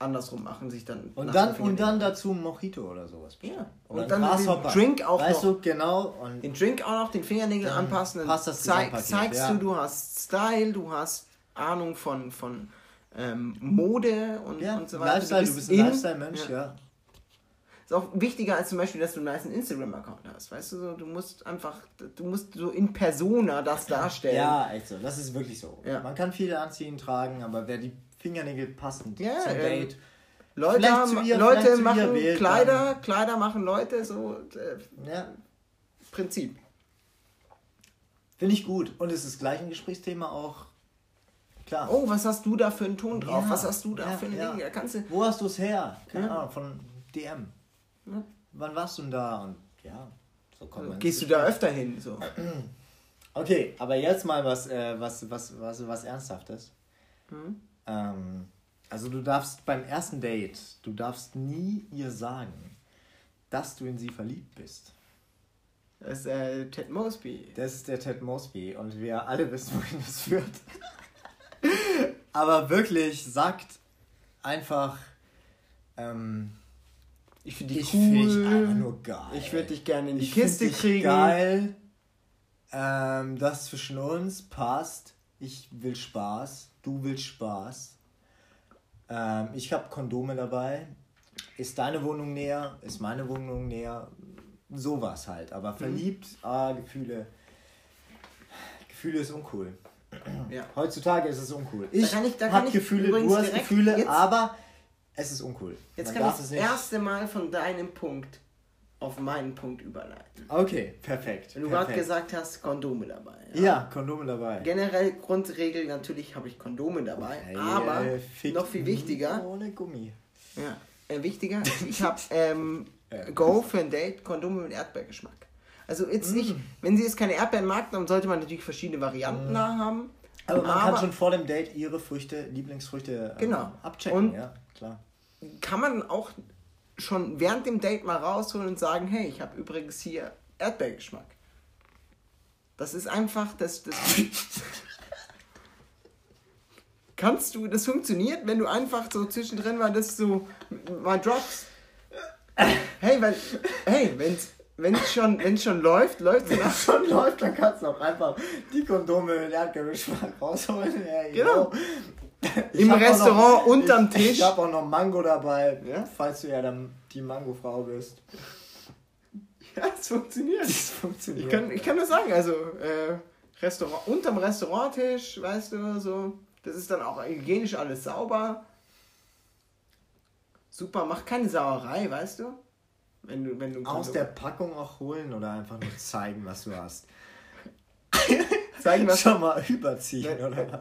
andersrum machen, sich dann. Und dann, und dann dazu ein Mojito oder sowas. Ja. Oder Und ein dann den. Drink auch weißt noch. du, genau. Und Den Drink auch noch, den Fingernägel anpassen, dann passt das zeig, zeigst ja. du, du hast Style, du hast Ahnung von, von ähm, Mode und, ja, und so weiter. Lifestyle, du bist ein in- Lifestyle-Mensch, ja. ja. Ist auch wichtiger als zum Beispiel, dass du einen nice Instagram-Account hast. Weißt du, so, du musst einfach, du musst so in Persona das darstellen. Ja, echt so. Das ist wirklich so. Man kann viele anziehen, tragen, aber wer die Fingernägel passend Ja, zum ähm, Date. Leute, haben, ihr, Leute machen Kleider, Kleider machen Leute, so äh, Ja, Prinzip. finde ich gut. Und es ist gleich ein Gesprächsthema auch. Klar. Oh, was hast du da für einen Ton drauf? Ja, was hast du da ja, für ein ja. Ding? Kannst du. Wo hast du es her? Keine Ja. Ahnung, von DM. Wann warst du denn da? Und ja, so kommt man. Gehst du da öfter hin? So. *clears throat* Okay, aber jetzt mal was, äh, was, was, was, was Ernsthaftes. Mhm. Ähm, also du darfst beim ersten Date, du darfst nie ihr sagen, dass du in sie verliebt bist. Das ist äh, Ted Mosby. Das ist der Ted Mosby und wir alle wissen, wohin das führt. *laughs* Aber wirklich, sagt einfach, ähm, Ich finde dich ich finde dich cool. einfach nur geil. ich würde dich gerne in die Ich find Kiste dich kriegen. Geil. Ähm, das zwischen uns passt. Ich will Spaß. Du willst Spaß. Ähm, ich habe Kondome dabei. Ist deine Wohnung näher? Ist meine Wohnung näher? Sowas halt. Mhm. Aber verliebt, ah, Gefühle. Gefühle ist uncool. *clears throat* Ja. Heutzutage ist es uncool. Ich kann ich- da ich Gefühle, du hast Gefühle, jetzt- aber es ist uncool. Jetzt Man kann ich das erste Mal von deinem Punkt auf meinen Punkt überleiten. Okay, perfekt. Wenn du gerade gesagt hast, Kondome dabei. Ja, Kondome dabei. Generell Grundregel, natürlich habe ich Kondome dabei, Ey, aber äh, noch viel wichtiger, Ohne Gummi. ja, äh, wichtiger, *laughs* ich habe ähm, Ja. Go für ein Date Kondome mit Erdbeergeschmack. Also jetzt nicht, Mm. wenn sie jetzt keine Erdbeeren mag, dann sollte man natürlich verschiedene Varianten da haben. Aber man kann schon vor dem Date ihre Früchte, Lieblingsfrüchte ähm, Genau. abchecken. Und- ja, klar. kann man auch schon während dem Date mal rausholen und sagen, hey, ich habe übrigens hier Erdbeergeschmack. Das ist einfach, das, das *laughs* kannst du, das funktioniert, wenn du einfach so zwischendrin mal das so mal drops. Hey, wenn, hey, wenn's, wenn's schon, wenn's schon läuft, läuft es nach. schon läuft, dann kannst du auch einfach die Kondome mit Erdbeergeschmack rausholen. Ja, Genau. Ich Im Restaurant *laughs* noch, unterm ich, Tisch. Ich habe auch noch Mango dabei, Ja? falls du ja dann die Mango-Frau bist. *laughs* Ja, es funktioniert. Das funktioniert. Ich kann, ich kann nur sagen, also äh, Restaurant, unterm Restauranttisch, weißt du, so, das ist dann auch hygienisch alles sauber. Super, mach keine Sauerei, weißt du? Wenn du, wenn du Aus der Packung auch holen oder einfach nur zeigen, was du hast. *laughs* zeigen, was Schon mal überziehen, oder? was?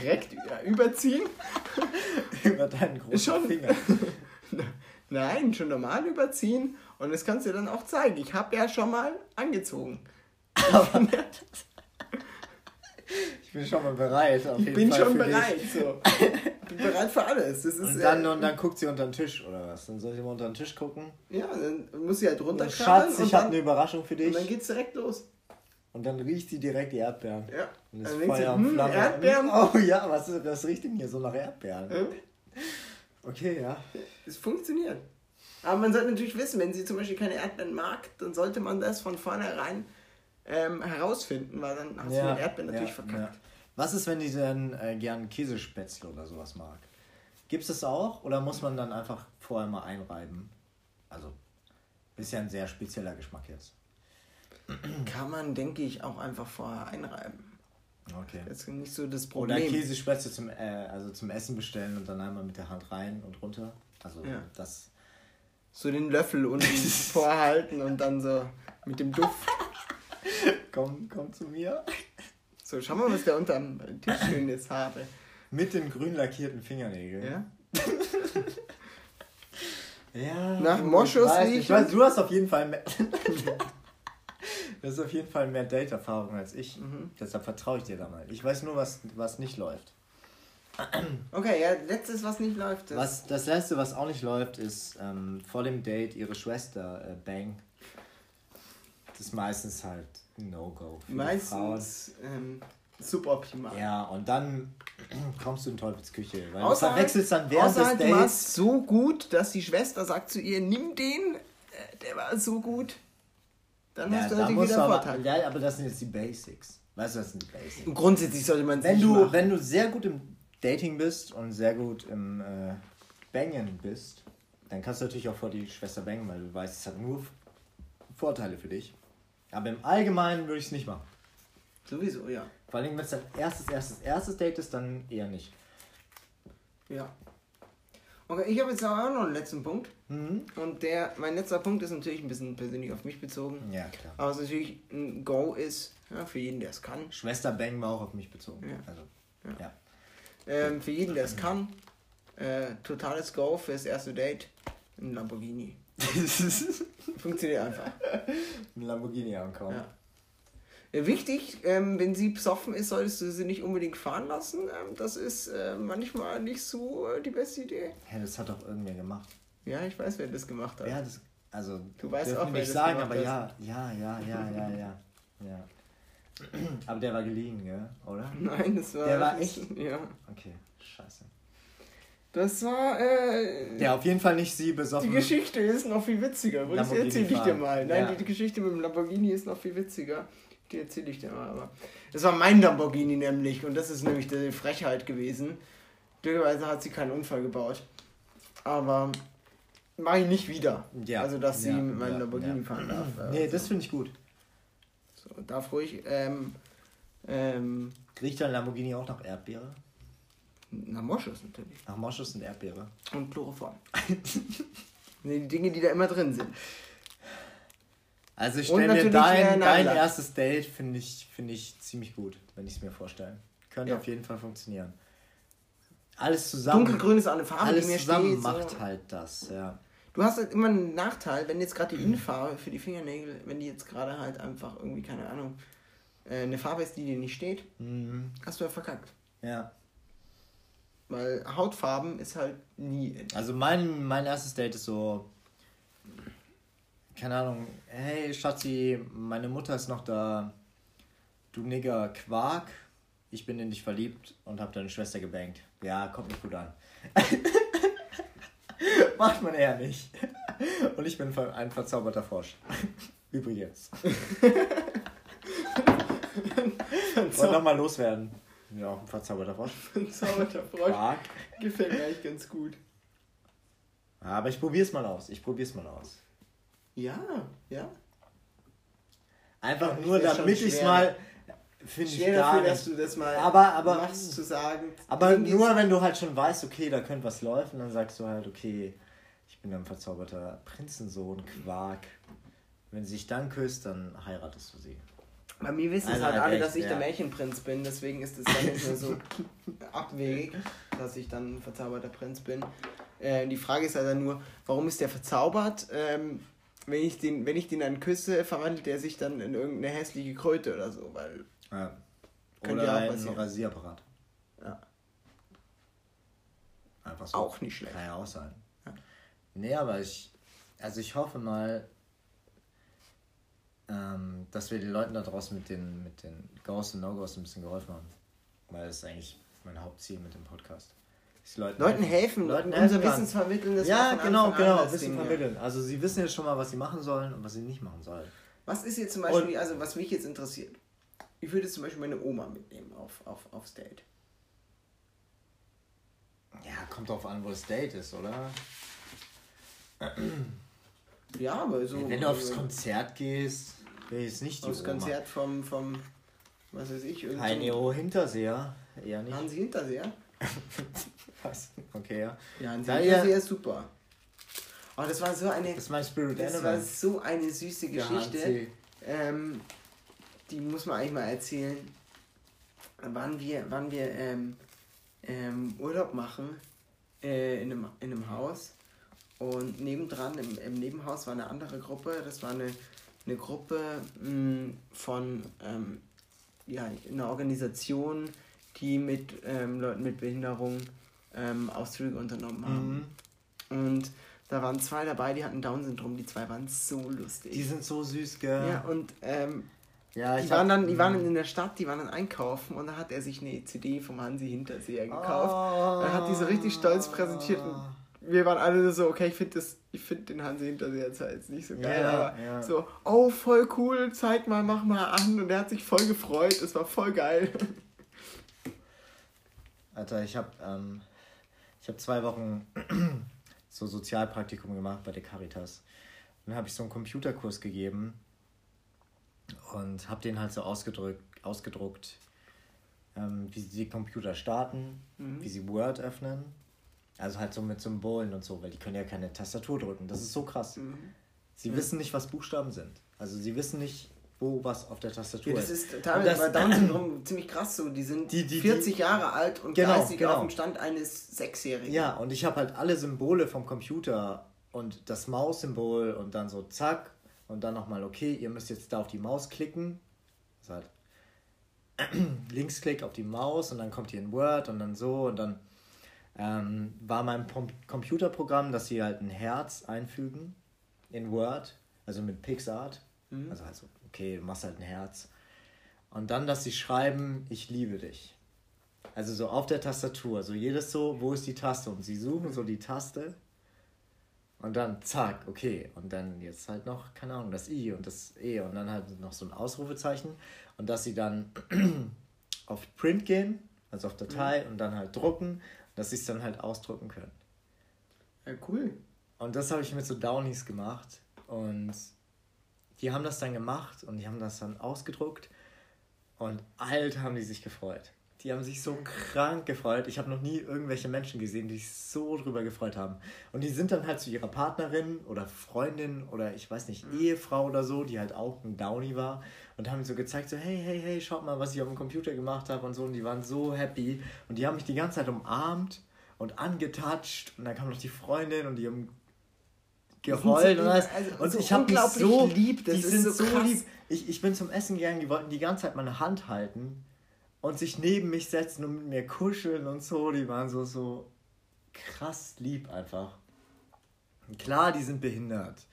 direkt ja, überziehen. *laughs* Über deinen großen Schon. Finger. *laughs* Nein, schon normal überziehen und das kannst du dann auch zeigen. Ich habe ja schon mal angezogen. *laughs* Ich bin schon mal bereit. Auf Ich jeden bin Fall schon für dich. bereit. So. Ich bin bereit für alles. Das ist, Und dann, äh, und dann guckt sie unter den Tisch, oder was? Dann soll sie mal unter den Tisch gucken. ja, dann muss sie halt Und runterkrabbeln Schatz, und, ich habe eine Überraschung für und dich. dann geht's direkt los. Und dann riecht sie direkt die Erdbeeren. Ja. Und das Dann Feuer und hm, Flamme. Erdbeeren. *laughs* Oh ja, was, ist- was riecht denn hier so nach Erdbeeren? Ja. Okay, ja. Es funktioniert. Aber man sollte natürlich wissen, wenn sie zum Beispiel keine Erdbeeren mag, dann sollte man das von vornherein ähm, herausfinden, weil dann hast du ja, den Erdbeeren natürlich ja, verkackt. ja. Was ist, wenn die dann äh, gern Käsespätzle oder sowas mag? Gibt es das auch? Oder muss man dann einfach vorher mal einreiben? Also, ist ja ein sehr spezieller Geschmack jetzt. *clears throat* Kann man, denke ich, auch einfach vorher einreiben. Okay. Das ist nicht so das Oder Problem. Käsespätzle zum, äh, also zum Essen bestellen und dann einmal mit der Hand rein und runter. Also Ja. das. So den Löffel unten *laughs* vorhalten und dann so mit dem Duft. *laughs* Komm, komm zu mir. So, schau mal, was der unterm Tisch schönes habe. Mit den grün lackierten Fingernägeln. Ja? *laughs* Ja. Nach Moschus nicht. Ich riechen? weiß, du hast auf jeden Fall du hast auf jeden Fall mehr Date-Erfahrung als ich. Mhm. Deshalb vertraue ich dir da mal. Ich weiß nur, was, was nicht läuft. *clears throat* Okay, ja, letztes, was nicht läuft. Das Was, das letzte, was auch nicht läuft, ist ähm, vor dem Date ihre Schwester äh, Bang. Das ist meistens halt No-Go. meistens ähm, suboptimal. Ja, und dann *clears throat* kommst du in Teufelsküche. Weil Außer du verwechselst dann während außer des Dates. so gut, dass die Schwester sagt zu ihr, nimm den, äh, der war so gut. Dann Ja, hast du da natürlich wieder du einen aber, Vorteil. ja, aber das sind jetzt die Basics. Weißt du, das sind die Basics. Und grundsätzlich sollte man Wenn nicht du, machen. wenn du sehr gut im Dating bist und sehr gut im äh, Bangen bist, dann kannst du natürlich auch vor die Schwester bangen, weil du weißt, es hat nur Vorteile für dich. Aber im Allgemeinen würde ich es nicht machen. Sowieso, ja. Vor allem, wenn es dein erstes, erstes, erstes Date ist, dann eher nicht. Ja. Okay, ich habe jetzt auch noch einen letzten Punkt. Mhm. Und der, mein letzter Punkt ist natürlich ein bisschen persönlich auf mich bezogen. Ja, klar. Aber es natürlich ein Go ist, ja, für jeden, der es kann. Schwester Bang war auch auf mich bezogen. Ja. Also, Ja. ja. Ähm, für jeden, der es kann. Äh, totales Go für das erste Date. Ein Lamborghini. *laughs* Funktioniert einfach. Ein Lamborghini ankommen. Ja. Ja, wichtig, ähm, wenn sie besoffen ist, solltest du sie nicht unbedingt fahren lassen. Ähm, das ist äh, manchmal nicht so äh, die beste Idee. Hä, das hat doch irgendwer gemacht. Ja, ich weiß, wer das gemacht hat. Hat das. Also, Du weißt auch, wer nicht das sagen, gemacht aber hat. ja, ja, ja, ja, ja, ja. ja. Aber der war geliehen, gell? Oder? *laughs* Nein, das war. Der war echt? Ja. Okay, scheiße. Das war. Äh, Ja, auf jeden Fall nicht sie Die besoffen. Geschichte ist noch viel witziger. Das erzähle ich dir mal. Nein, Ja. die, die Geschichte mit dem Lamborghini ist noch viel witziger. Die erzähle ich dir mal. Aber das war mein Lamborghini nämlich. Und das ist nämlich die Frechheit gewesen. Glücklicherweise hat sie keinen Unfall gebaut. Aber mache ich nicht wieder. Ja. Also, dass sie Ja, mit meinem ja, Lamborghini fahren darf. Nee, Also, das finde ich gut. so, darf ruhig. Ähm, ähm, Riecht dein Lamborghini auch nach Erdbeere? na, Moschus natürlich. Nach Moschus und Erdbeere. Und Chloroform. *laughs* nee, die Dinge, die da immer drin sind. Also ich stelle mir dein, dein erstes Date finde ich, find ich ziemlich gut, wenn ich es mir vorstelle. Könnte Ja. auf jeden Fall funktionieren. Alles zusammen. Dunkelgrün ist eine Farbe, alles die mir zusammen steht. macht so. halt das, ja. Du hast halt immer einen Nachteil, wenn jetzt gerade die Innenfarbe für die Fingernägel, wenn die jetzt gerade halt einfach irgendwie, keine Ahnung, äh, eine Farbe ist, die dir nicht steht, Mhm. hast du ja verkackt. Ja. Weil Hautfarben ist halt nie. Also mein, mein erstes Date ist so, keine Ahnung, hey Schatzi, meine Mutter ist noch da, du Nigger Quark, ich bin in dich verliebt und hab deine Schwester gebankt. Ja, kommt nicht gut an. *laughs* *laughs* Macht man eher nicht. Und ich bin ein verzauberter Frosch. Übrigens. Wollen nochmal loswerden. Ja, auch ein verzauberter Frosch. *laughs* Zauberter Frosch. Quark. Gefällt mir eigentlich ganz gut. Aber ich probier's mal aus. Ich probier's mal aus. Ja, ja. Einfach Ich nur, damit ich's mal. Finde ich gar dafür, nicht. dass du das mal Aber- aber- machst, zu sagen. Aber nur, wenn du halt schon weißt, okay, da könnte was laufen, dann sagst du halt, okay, ich bin ein verzauberter Prinzensohn, Quark. Wenn sie sich dann küsst, dann heiratest du sie. Bei mir wissen es Also halt halt alle, echt, dass ich der ja. Märchenprinz bin, deswegen ist es dann nicht mehr so *laughs* abwegig, dass ich dann ein verzauberter Prinz bin. Äh, die Frage ist also nur, warum ist der verzaubert? Ähm, wenn, ich den, wenn ich den dann küsse, verwandelt er sich dann in irgendeine hässliche Kröte oder so, weil Ja. Oder ein. Rasierapparat. Ja. Einfach so. auch nicht schlecht. Kann ja auch sein. Ja. Nee, aber ich. Also ich hoffe mal, ähm, dass wir den Leuten da draußen mit den, mit den Goes und No-Goes ein bisschen geholfen haben. Weil das ist eigentlich mein Hauptziel mit dem Podcast. Leuten, Leuten helfen, Leuten unser helfen kann. Wissens vermitteln, das Ja, genau, an genau, Wissen vermitteln. Also sie wissen jetzt schon mal, was sie machen sollen und was sie nicht machen sollen. Was ist jetzt zum Beispiel, also was mich jetzt interessiert, ich würde zum Beispiel meine Oma mitnehmen auf, auf, aufs Date. Ja, kommt drauf an, wo das Date ist, oder? Ja, aber so. Wenn du aufs Konzert gehst, will ich jetzt nicht die Aufs Oma. Konzert vom, vom, was weiß ich, irgendein Heineo Hinterseher, eher nicht. Hansi Hinterseher. *laughs* Was? Okay, ja. Ja, Hansi Da Hinterseher ist super. Oh, das war so eine, Das ist mein Spirit das war Animal. so eine süße Geschichte. Hansi. Ähm, die muss man eigentlich mal erzählen. Wann wir, wann wir ähm, ähm, Urlaub machen äh, in, einem, in einem Haus. Und nebendran, im, im Nebenhaus, war eine andere Gruppe. Das war eine, eine Gruppe mh, von ähm, ja, einer Organisation, die mit ähm, Leuten mit Behinderung ähm, Ausflüge unternommen haben. Mhm. Und da waren zwei dabei, die hatten Down-Syndrom. Die zwei waren so lustig. Die sind so süß, gell? Ja, und ähm, Ja, die, waren dann, die waren in der Stadt, die waren dann einkaufen und da hat er sich eine CD vom Hansi Hinterseher gekauft. Oh. Er hat diese richtig stolz präsentiert und wir waren alle so, okay, ich finde find den Hansi Hinterseher zwar jetzt nicht so geil, ja, aber ja. so, oh, voll cool, zeig mal, mach mal an und er hat sich voll gefreut, es war voll geil. Alter, ich habe ähm, hab zwei Wochen *clears throat* so Sozialpraktikum gemacht bei der Caritas. Und dann habe ich so einen Computerkurs gegeben und habe den halt so ausgedrückt, ausgedruckt, ähm, wie sie die Computer starten, mhm. wie sie Word öffnen. Also halt so mit Symbolen und so, weil die können ja keine Tastatur drücken. Das ist so krass. Mhm. Sie mhm. wissen nicht, was Buchstaben sind. Also sie wissen nicht, wo was auf der Tastatur ja, das ist. teilweise bei Down-Syndrom *clears throat* ziemlich krass so. Die sind die, die, 40 die, Jahre alt und genau, geistig genau. auf dem Stand eines Sechsjährigen. Ja, und ich habe halt alle Symbole vom Computer und das Maus-Symbol und dann so zack und dann nochmal, okay, ihr müsst jetzt da auf die Maus klicken. Das halt *clears throat* Linksklick auf die Maus und dann kommt ihr in Word und dann so und dann ähm, war mein Pom Computerprogramm, dass sie halt ein Herz einfügen in Word, also mit Pixart. Mhm. Also halt so, okay, du machst halt ein Herz. Und dann, dass sie schreiben, ich liebe dich. Also so auf der Tastatur, so jedes so, wo ist die Taste? Und sie suchen so die Taste und dann zack, okay. Und dann jetzt halt noch, keine Ahnung, das I und das E und dann halt noch so ein Ausrufezeichen. Und dass sie dann *clears throat* auf Print gehen, also auf Datei mhm. und dann halt drucken, dass sie es dann halt ausdrucken können. Ja, cool. Und das habe ich mit so Downies gemacht. Und die haben das dann gemacht und die haben das dann ausgedruckt. Und alt haben die sich gefreut. Die haben sich so krank gefreut. Ich habe noch nie irgendwelche Menschen gesehen, die sich so drüber gefreut haben. Und die sind dann halt zu ihrer Partnerin oder Freundin oder ich weiß nicht, mhm. Ehefrau oder so, die halt auch ein Downy war und haben so gezeigt, so hey, hey, hey, schaut mal, was ich auf dem Computer gemacht habe und so. Und die waren so happy. Und die haben mich die ganze Zeit umarmt und angetatscht. Und dann kam noch die Freundin und die haben geheult und alles. Also, und so ich habe mich so lieb, das die sind so, so lieb. Ich, ich bin zum Essen gegangen, die wollten die ganze Zeit meine Hand halten und sich neben mich setzen und mit mir kuscheln und so. Die waren so, so krass lieb einfach. Klar, die sind behindert.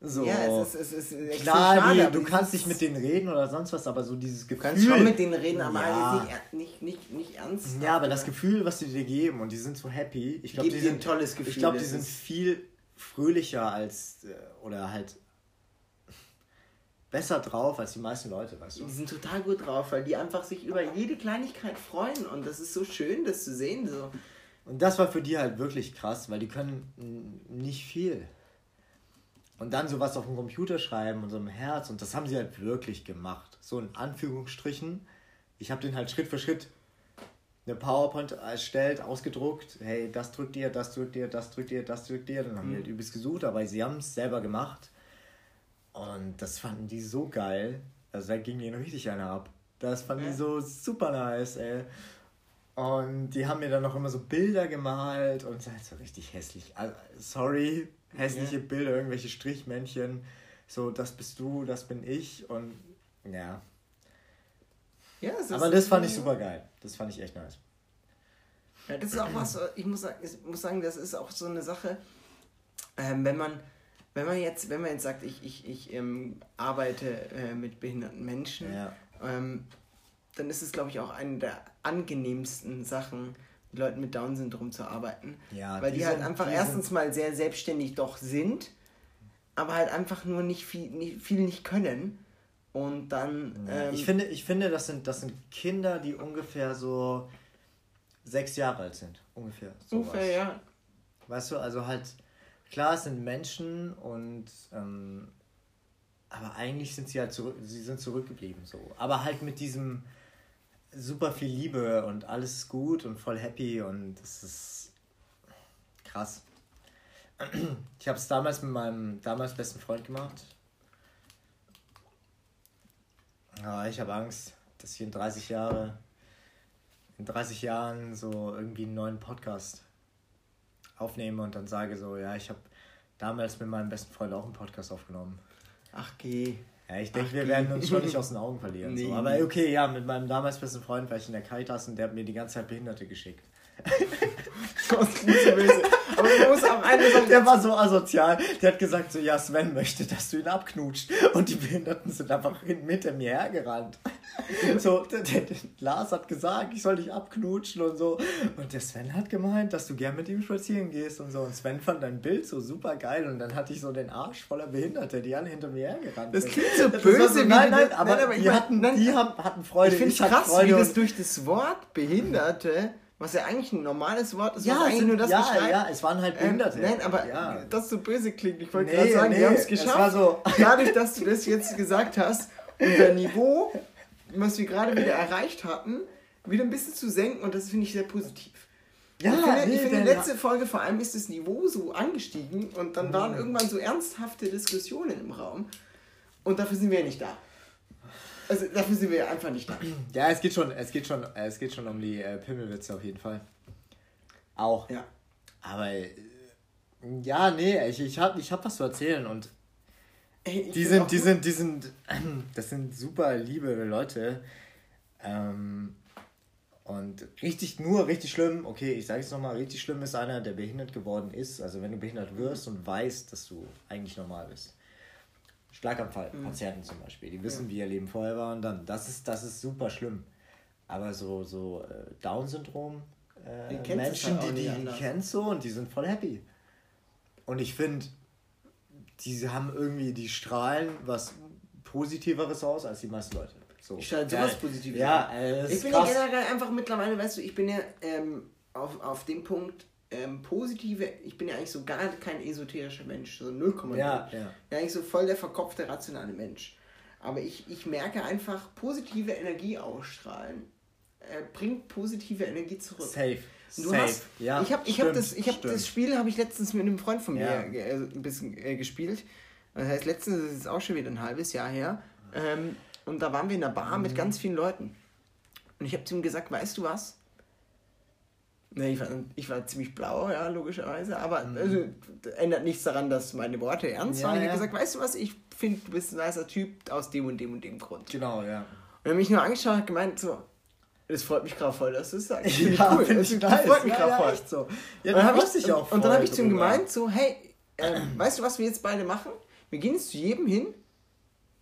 So. Ja, es ist, es ist Klar, schade, die, du kannst nicht mit denen reden oder sonst was, aber so dieses Gefühl. Du kannst schon mit denen reden, aber ja. nicht, nicht, nicht, nicht ernst. Ja, aber das Gefühl, was sie dir geben und die sind so happy. Ich glaube, die sind ein tolles Gefühl. Ich glaube, die sind viel fröhlicher als äh, oder halt besser drauf als die meisten Leute, weißt du? Die sind total gut drauf, weil die einfach sich über jede Kleinigkeit freuen und das ist so schön, das zu sehen. So. Und das war für die halt wirklich krass, weil die können nicht viel. Und dann sowas auf dem Computer schreiben und so im Herz und das haben sie halt wirklich gemacht. So in Anführungsstrichen. Ich habe den halt Schritt für Schritt eine PowerPoint erstellt, ausgedruckt. Hey, das drückt ihr, das drückt ihr, das drückt ihr, das drückt ihr. Dann haben mhm. wir halt übelst gesucht, aber sie haben es selber gemacht. Und das fanden die so geil. Also da ging ihnen richtig einer ab. Das fanden ja. die so super nice, ey. Und die haben mir dann noch immer so Bilder gemalt und halt so richtig hässlich. Also, sorry, hässliche ja. Bilder, irgendwelche Strichmännchen. So, das bist du, das bin ich und ja. Ja, Aber das fand ich super geil. Das fand ich echt nice. Ja, das ist auch was, ich muss sagen, ich muss sagen, das ist auch so eine Sache, ähm, wenn man wenn man jetzt, wenn man jetzt sagt, ich, ich, ich ähm, arbeite äh, mit behinderten Menschen, ja. ähm, dann ist es, glaube ich, auch eine der angenehmsten Sachen, mit Leuten mit Down-Syndrom zu arbeiten. Ja, weil die, die halt sind, einfach die erstens mal sehr selbstständig doch sind, aber halt einfach nur nicht viel nicht, viel nicht können. Und dann. Ähm, ich, finde, ich finde, das sind, das sind Kinder, die ungefähr so sechs Jahre alt sind. Ungefähr. Sowas. Ungefähr, ja. Weißt du, also halt klar, es sind Menschen und ähm, aber eigentlich sind sie halt zurück, sie sind zurückgeblieben so. Aber halt mit diesem super viel Liebe und alles ist gut und voll happy und das ist krass. Ich habe es damals mit meinem damals besten Freund gemacht. Ja, ich habe Angst, dass ich in 30 Jahre in 30 Jahren so irgendwie einen neuen Podcast aufnehme und dann sage so, ja, ich habe damals mit meinem besten Freund auch einen Podcast aufgenommen. Ach, geh. Ja, ich denke, wir werden uns schon nicht *laughs* aus den Augen verlieren. Nee. So. Aber okay, ja, mit meinem damals besten Freund war ich in der Caritas und der hat mir die ganze Zeit Behinderte geschickt. *laughs* Aber man muss eine Sache. *laughs* Der war so asozial. Der hat gesagt so, ja, Sven möchte, dass du ihn abknutscht. Und die Behinderten sind einfach hinter mir hergerannt. *laughs* So, der, der, der, Lars hat gesagt, ich soll dich abknutschen und so. Und der Sven hat gemeint, dass du gern mit ihm spazieren gehst und so. Und Sven fand dein Bild so super geil. Und dann hatte ich so den Arsch voller Behinderte, die alle hinter mir hergerannt sind. Das klingt so böse. So, nein, nein, aber, nein, aber die, hatten, die haben, hatten Freude. Ich finde es krass, Freude wie das durch das Wort Behinderte was ja eigentlich ein normales Wort ist, ja, eigentlich nur das ja, beschreibt. Ja, es waren halt ähm, Behinderte. Ähm, nein, aber ja. das so böse klingt. Ich wollte nee, gerade sagen, nee, wir haben es geschafft. So. Dadurch, dass du das jetzt gesagt hast, unser Niveau, *laughs* was wir gerade wieder erreicht hatten, wieder ein bisschen zu senken und das finde ich sehr positiv. Ja, ich finde, nee, ich finde letzte Folge vor allem ist das Niveau so angestiegen und dann waren mhm. irgendwann so ernsthafte Diskussionen im Raum und dafür sind wir ja nicht da. Also dafür sind wir einfach nicht da. Ja, es geht schon, es geht schon, es geht schon um die äh, Pimmelwitze auf jeden Fall. Auch. Ja. Aber äh, ja, nee, ich, ich habe ich hab was zu erzählen und Ey, die sind, die sind, die *clears throat* sind, das sind super liebe Leute. Ähm, und richtig, nur richtig schlimm, okay, ich sage es nochmal, richtig schlimm ist einer, der behindert geworden ist. Also wenn du behindert wirst und weißt, dass du eigentlich normal bist. Schlaganfallpatienten mhm. zum Beispiel, die wissen, ja. wie ihr Leben vorher war und dann, das ist, das ist super schlimm. Aber so, so äh, Down-Syndrom, äh, Menschen, halt die, die, die kennst so und die sind voll happy. Und ich finde, die haben irgendwie, die strahlen was Positiveres aus als die meisten Leute. So. Ich strahle sowas Positives ja, äh, Ich bin krass. ja generell einfach mittlerweile, weißt du, ich bin ja ähm, auf, auf dem Punkt, ähm, positive, ich bin ja eigentlich so gar kein esoterischer Mensch, so 0,0. Ja, ja. ja, eigentlich so voll der verkopfte, rationale Mensch. Aber ich, ich merke einfach, positive Energie ausstrahlen äh, bringt positive Energie zurück. Safe. Du Safe. Hast, ja, ich habe ich hab das, hab das Spiel habe ich letztens mit einem Freund von mir ja. äh, ein bisschen äh, gespielt. Das heißt, letztens ist es auch schon wieder ein halbes Jahr her. Ähm, und da waren wir in einer Bar mhm. mit ganz vielen Leuten. Und ich habe zu ihm gesagt, weißt du was? Nee, ich war, ich war ziemlich blau, ja, logischerweise. Aber mhm. also, ändert nichts daran, dass meine Worte ernst ja, waren. Ich ja. habe gesagt, weißt du was, ich finde, du bist ein nicer Typ aus dem und dem und dem Grund. Genau, ja. Und er mich nur angeschaut und gemeint so, das freut mich gerade voll, dass du es sagst. Finde *laughs* ja, ich cool. Find ich das, freut mich ja, gerade ja, voll. Echt so. Ja, und dann habe ich, auch und dann hab ich zu ihm gemeint, so, hey, äh, *clears throat* weißt du, was wir jetzt beide machen? Wir gehen jetzt zu jedem hin,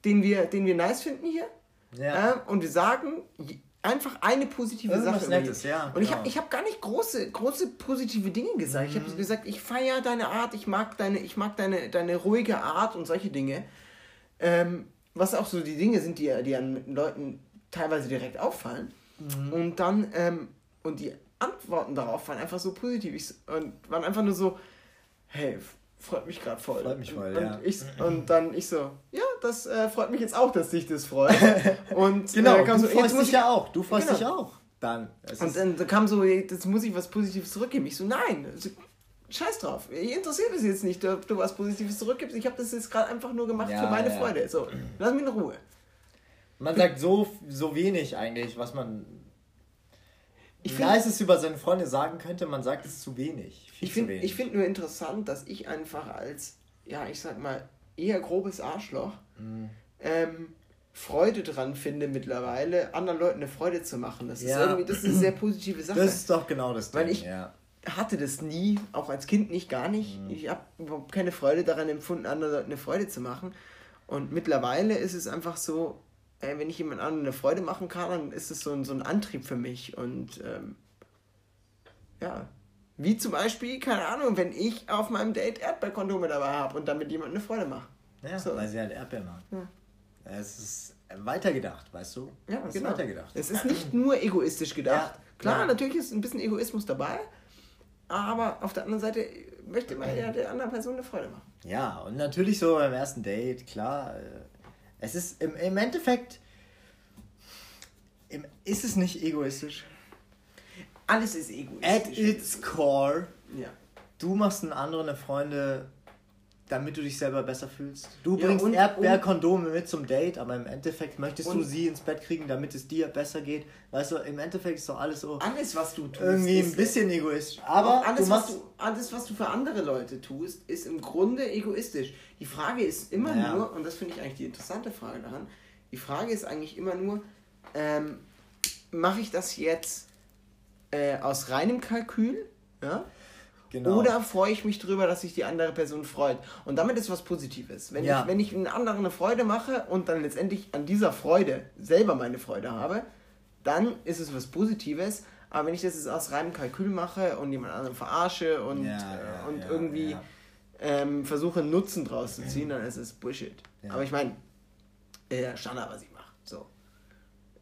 den wir, den wir nice finden hier. Ja. Äh, und wir sagen, einfach eine positive Irgendwas Sache. Nettes, ja, und ich habe genau. ich hab gar nicht große, große positive Dinge gesagt. Mhm. Ich habe gesagt, ich feiere deine Art, ich mag deine, ich mag deine, deine ruhige Art und solche Dinge. Ähm, was auch so die Dinge sind, die, die an Leuten teilweise direkt auffallen. Mhm. Und dann, ähm, und die Antworten darauf waren einfach so positiv ich, und waren einfach nur so, hey, freut mich gerade voll. Freut mich voll, und, ja. Ich, und dann ich so, ja, das äh, freut mich jetzt auch, dass dich das freut. *laughs* Und genau, äh, kam du so, freust dich ja auch. Du freust genau. dich auch. Dann. Und dann kam so, jetzt muss ich was Positives zurückgeben. Ich so, nein, also, scheiß drauf. Ich interessiert es jetzt nicht, ob du was Positives zurückgibst. Ich habe das jetzt gerade einfach nur gemacht ja, für meine ja. Freude. So, lass mich in Ruhe. Man sagt so, so wenig eigentlich, was man ich find, es über seine Freunde sagen könnte, man sagt es zu wenig. ich finde find nur interessant, dass ich einfach als, ja, ich sag mal, eher grobes Arschloch mhm. ähm, Freude dran finde mittlerweile, anderen Leuten eine Freude zu machen. Das, ja. ist, irgendwie, das ist eine sehr *clears throat* positive Sache. Das ist doch genau das Ding, Weil ich ja. hatte das nie, auch als Kind nicht, gar nicht. Mhm. Ich habe überhaupt keine Freude daran empfunden, anderen Leuten eine Freude zu machen. Und mittlerweile ist es einfach so, ey, wenn ich jemand anderen eine Freude machen kann, dann ist es so ein, so ein Antrieb für mich. Und ähm, ja, wie zum Beispiel, keine Ahnung, wenn ich auf meinem Date Erdbeerkondome dabei habe und damit jemand eine Freude mache. Ja, so. weil sie halt Erdbeeren machen. Ja. Es ist weitergedacht, weißt du? Ja, es genau. Ist weitergedacht. Es ist nicht nur egoistisch gedacht. Ja, Klar, ja. natürlich ist ein bisschen Egoismus dabei, aber auf der anderen Seite möchte man ja der anderen Person eine Freude machen. Ja, und natürlich so beim ersten Date, klar. Es ist im, im Endeffekt. Im, ist es nicht egoistisch? Alles ist egoistisch. At its core. Ja. Du machst einen anderen eine Freunde damit du dich selber besser fühlst. Du ja, bringst Erdbeerkondome mit zum Date, aber im Endeffekt möchtest du sie ins Bett kriegen, damit es dir besser geht. Weißt du, im Endeffekt ist doch alles so. Alles, was du tust. Irgendwie ein bisschen egoistisch. Aber alles, was du, alles, was du für andere Leute tust, ist im Grunde egoistisch. Die Frage ist immer ja. nur, und das finde ich eigentlich die interessante Frage daran, die Frage ist eigentlich immer nur, ähm, mache ich das jetzt äh, aus reinem Kalkül? Ja? Genau. Oder freue ich mich drüber, dass sich die andere Person freut. Und damit ist was Positives. Wenn, Ja. ich, wenn ich einem anderen eine Freude mache und dann letztendlich an dieser Freude selber meine Freude habe, dann ist es was Positives. Aber wenn ich das jetzt aus reinem Kalkül mache und jemand anderen verarsche und, Ja, äh, ja, und irgendwie ähm, versuche einen Nutzen draus zu ziehen, dann ist es Bullshit. Aber ich meine, äh, Standard, was ich mache.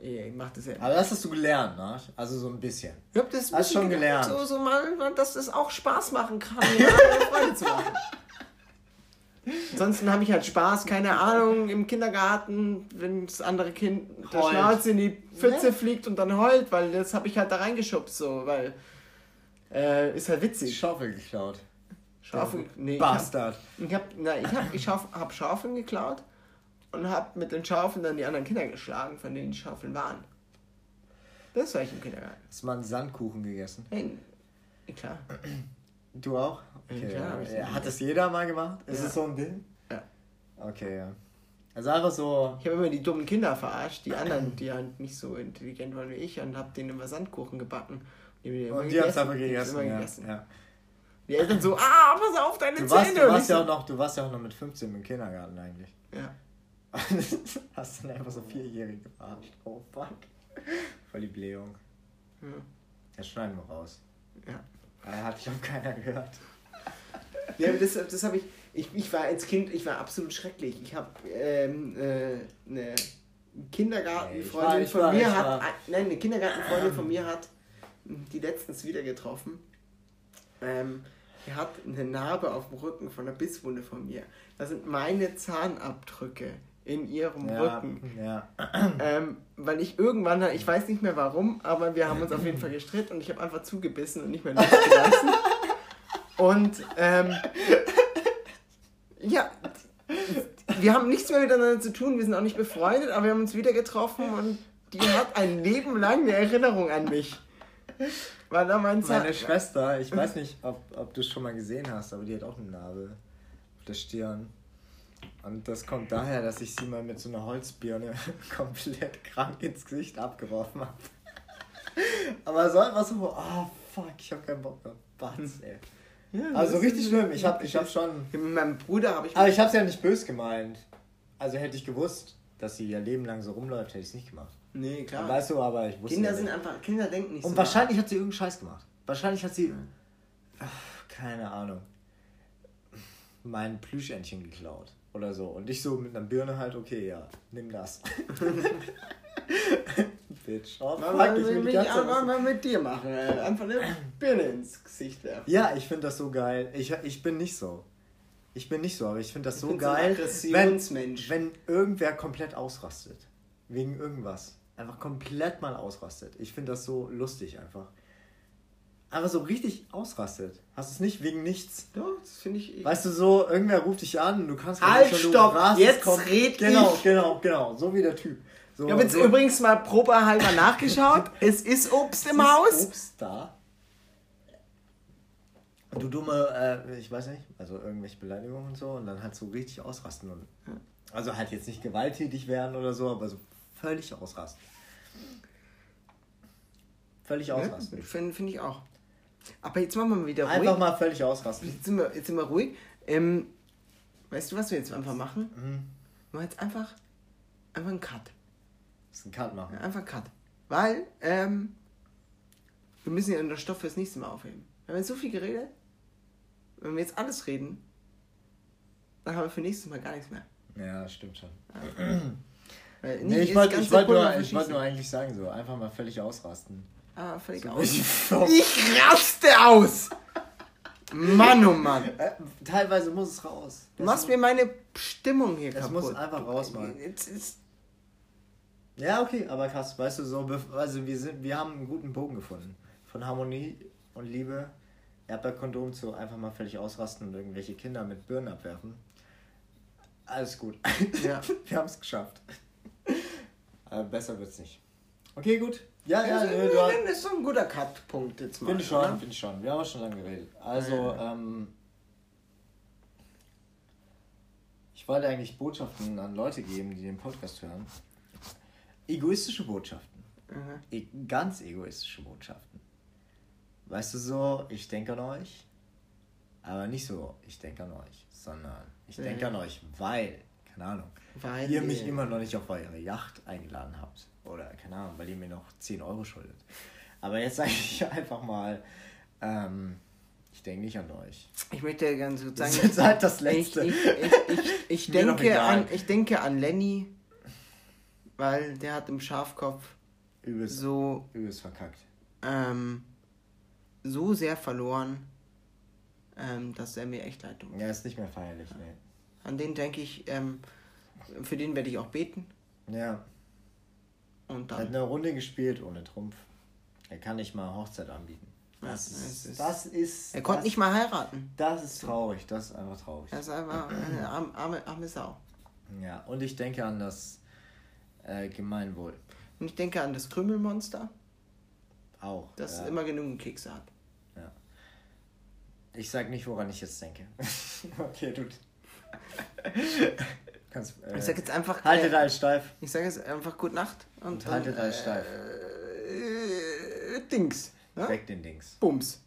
So. Ich mach das ja. Aber das hast du gelernt, ne? Also so ein bisschen. Ich hab das Hast schon gelernt. So, so mal, dass das auch Spaß machen kann, *laughs* ja, Freude zu machen. Ansonsten habe ich halt Spaß, keine Ahnung, im Kindergarten, wenn das andere Kind der. Schnauze in die Pfütze Ja. fliegt und dann heult, weil das habe ich halt da reingeschubst, so, weil äh, ist halt witzig. Schaufel geklaut. Schaufel, nee, ich hab, Bastard. ich hab, na, ich hab, ich schauf, hab Schaufeln geklaut und hab mit den Schaufeln dann die anderen Kinder geschlagen, von denen die Schaufeln waren. Das war ich im Kindergarten. Hast du mal einen Sandkuchen gegessen? Hey, klar. Du auch? Okay. klar, ja. Hat das jeder mal gemacht? Ist Ja. es so ein Ding? Ja. Okay, ja. Also einfach so. Ich habe immer die dummen Kinder verarscht, die anderen, die halt nicht so intelligent waren wie ich, und habe denen immer Sandkuchen gebacken. Und die haben es einfach gegessen. immer Ja. gegessen. Ja. Die Eltern so, ah, pass auf deine Du, warst, Zähne. du, warst ja auch noch, du warst ja auch noch mit 15 im Kindergarten eigentlich. ja. *laughs* Hast dann einfach so Vierjährige verarscht. Oh fuck. Voll die Blähung. Ja. Das schneiden wir raus. Ja. Da hat schon keiner gehört. Ja, das, das habe ich, ich. Ich war als Kind, ich war absolut schrecklich. Ich habe ähm, äh, eine Kindergartenfreundin Nee, von mir hat. Nein, eine Kindergartenfreundin von mir hat die letztens wieder getroffen. Ähm, die hat eine Narbe auf dem Rücken von einer Bisswunde von mir. Das sind meine Zahnabdrücke in ihrem Ja, Rücken. ja. Ähm, weil ich irgendwann, ich weiß nicht mehr warum, aber wir haben uns auf jeden Fall gestritten und ich habe einfach zugebissen und nicht mehr losgelassen. und ähm, ja, wir haben nichts mehr miteinander zu tun, wir sind auch nicht befreundet, aber wir haben uns wieder getroffen und die hat ein Leben lang eine Erinnerung an mich. Weil da mein. Meine Schwester, ich weiß nicht, ob, ob du es schon mal gesehen hast, aber die hat auch eine Narbe auf der Stirn. Und das kommt daher, dass ich sie mal mit so einer Holzbirne *laughs* komplett krank ins Gesicht abgeworfen habe. *laughs* Aber so einfach so, oh fuck, ich hab keinen Bock mehr. Batz, ey. Ja, Also richtig schlimm, ich hab, ich hab schon. Mit meinem Bruder habe ich. Aber ich hab's ja nicht böse gemeint. Also hätte ich gewusst, dass sie ihr Leben lang so rumläuft, hätte ich es nicht gemacht. nee, klar. Weißt du, aber ich wusste. Kinder ja sind nicht. einfach. Kinder denken nicht Und so. wahrscheinlich hat sie irgendeinen Scheiß gemacht. Wahrscheinlich hat sie. Ach, keine Ahnung. Mein Plüschentchen geklaut. Oder so. Und ich so mit einer Birne halt, okay, ja, nimm das. *laughs* Bitch. Oh, Mal, fuck, mal, ich will ja, Zeit mal, mit dir machen. Äh, einfach eine Birne ins Gesicht werfen. Ja, ich finde das so geil. Ich, ich bin nicht so. Ich bin nicht so, aber ich finde das so geil, wenn, wenn irgendwer komplett ausrastet. Wegen irgendwas. Einfach komplett mal ausrastet. Ich finde das so lustig einfach. Aber so richtig ausrastet. Hast du es nicht wegen nichts? Ja, das finde ich. Weißt du so, irgendwer ruft dich an und du kannst Halt, nicht, schon, stopp, rast, jetzt kommt- red Genau, ich. genau, genau. So wie der Typ. So, ich habe jetzt so, übrigens mal probehalber nachgeschaut. *laughs* es ist Obst im ist Haus. Obst da. Du dumme, äh, ich weiß nicht, also irgendwelche Beleidigungen und so und dann halt so richtig ausrasten. Und, also halt jetzt nicht gewalttätig werden oder so, aber so völlig ausrasten. Völlig ausrasten. Ja, Finde find ich auch. Aber jetzt machen wir mal wieder ruhig. Einfach mal völlig ausrasten. Jetzt sind wir, jetzt sind wir ruhig. Ähm, weißt du, was wir jetzt einfach machen? Mhm. Wir machen jetzt einfach, einfach einen Cut. Das ist ein Cut machen. Ja, einfach einen Cut. Weil, ähm, wir müssen ja den Stoff fürs nächste Mal aufheben. Wir haben jetzt so viel geredet. Wenn wir jetzt alles reden, dann haben wir für nächstes Mal gar nichts mehr. Ja, stimmt schon. *clears throat* Weil Nee, ich wollte wollt nur, ich wollt nur eigentlich sagen, so einfach mal völlig ausrasten. Ah, völlig So aus. *laughs* Ich raste aus! Mann, oh Mann. Äh, Teilweise muss es raus. Du machst mir meine Stimmung hier Das kaputt. muss einfach raus, Mann. Jetzt ist, Ja, okay, aber krass, weißt du, so, also wir sind, wir haben einen guten Bogen gefunden. Von Harmonie und Liebe, Erdbeerkondom zu einfach mal völlig ausrasten und irgendwelche Kinder mit Birnen abwerfen. Alles gut. Ja. *laughs* wir haben es geschafft. Aber besser wird's nicht. Okay, gut. Ja, ja, das nö, du hast, ist so ein guter Cut-Punkt jetzt mal. Finde ich schon, finde ich schon. Wir haben auch schon lange geredet. Also, ähm, ich wollte eigentlich Botschaften an Leute geben, die den Podcast hören. Egoistische Botschaften. Mhm. E ganz egoistische Botschaften. Weißt du so, ich denke an euch. Aber nicht so, ich denke an euch, sondern ich denke an euch, weil, keine Ahnung, Weil ihr mich immer noch nicht auf eure Yacht eingeladen habt. Oder, keine Ahnung, weil ihr mir noch 10 Euro schuldet. Aber jetzt sage ich *laughs* einfach mal, ähm, ich denke nicht an euch. Ich möchte ganz kurz sagen, Das ist halt das ich, Letzte. ich, ich, ich, ich, denke an, ich denke an Lenny, weil der hat im Schafkopf Übelst, so, übelst verkackt. ähm, so sehr verloren, ähm, dass er mir echt leid tut. Ja, ist nicht mehr feierlich, nee. An den denke ich, ähm, für den werde ich auch beten. Ja, Und er hat dann. eine Runde gespielt ohne Trumpf. Er kann nicht mal Hochzeit anbieten. Ja, Das, es ist, ist- das ist. Er konnte das, nicht mal heiraten. Das ist traurig, das ist einfach traurig. Er ist einfach eine arme, arme, arme Sau. Ja, und ich denke an das äh, Gemeinwohl. Und ich denke an das Krümelmonster, Auch. das ja. immer genügend Kekse hat. Ich sag nicht, woran ich jetzt denke. *laughs* okay, du. *laughs* Kannst, äh, Ich sag jetzt einfach. haltet äh, halt steif. Ich sage jetzt einfach Gute Nacht und, Und haltet dann, euch steif. Äh, Dings. Ne? Weg den Dings. Bums.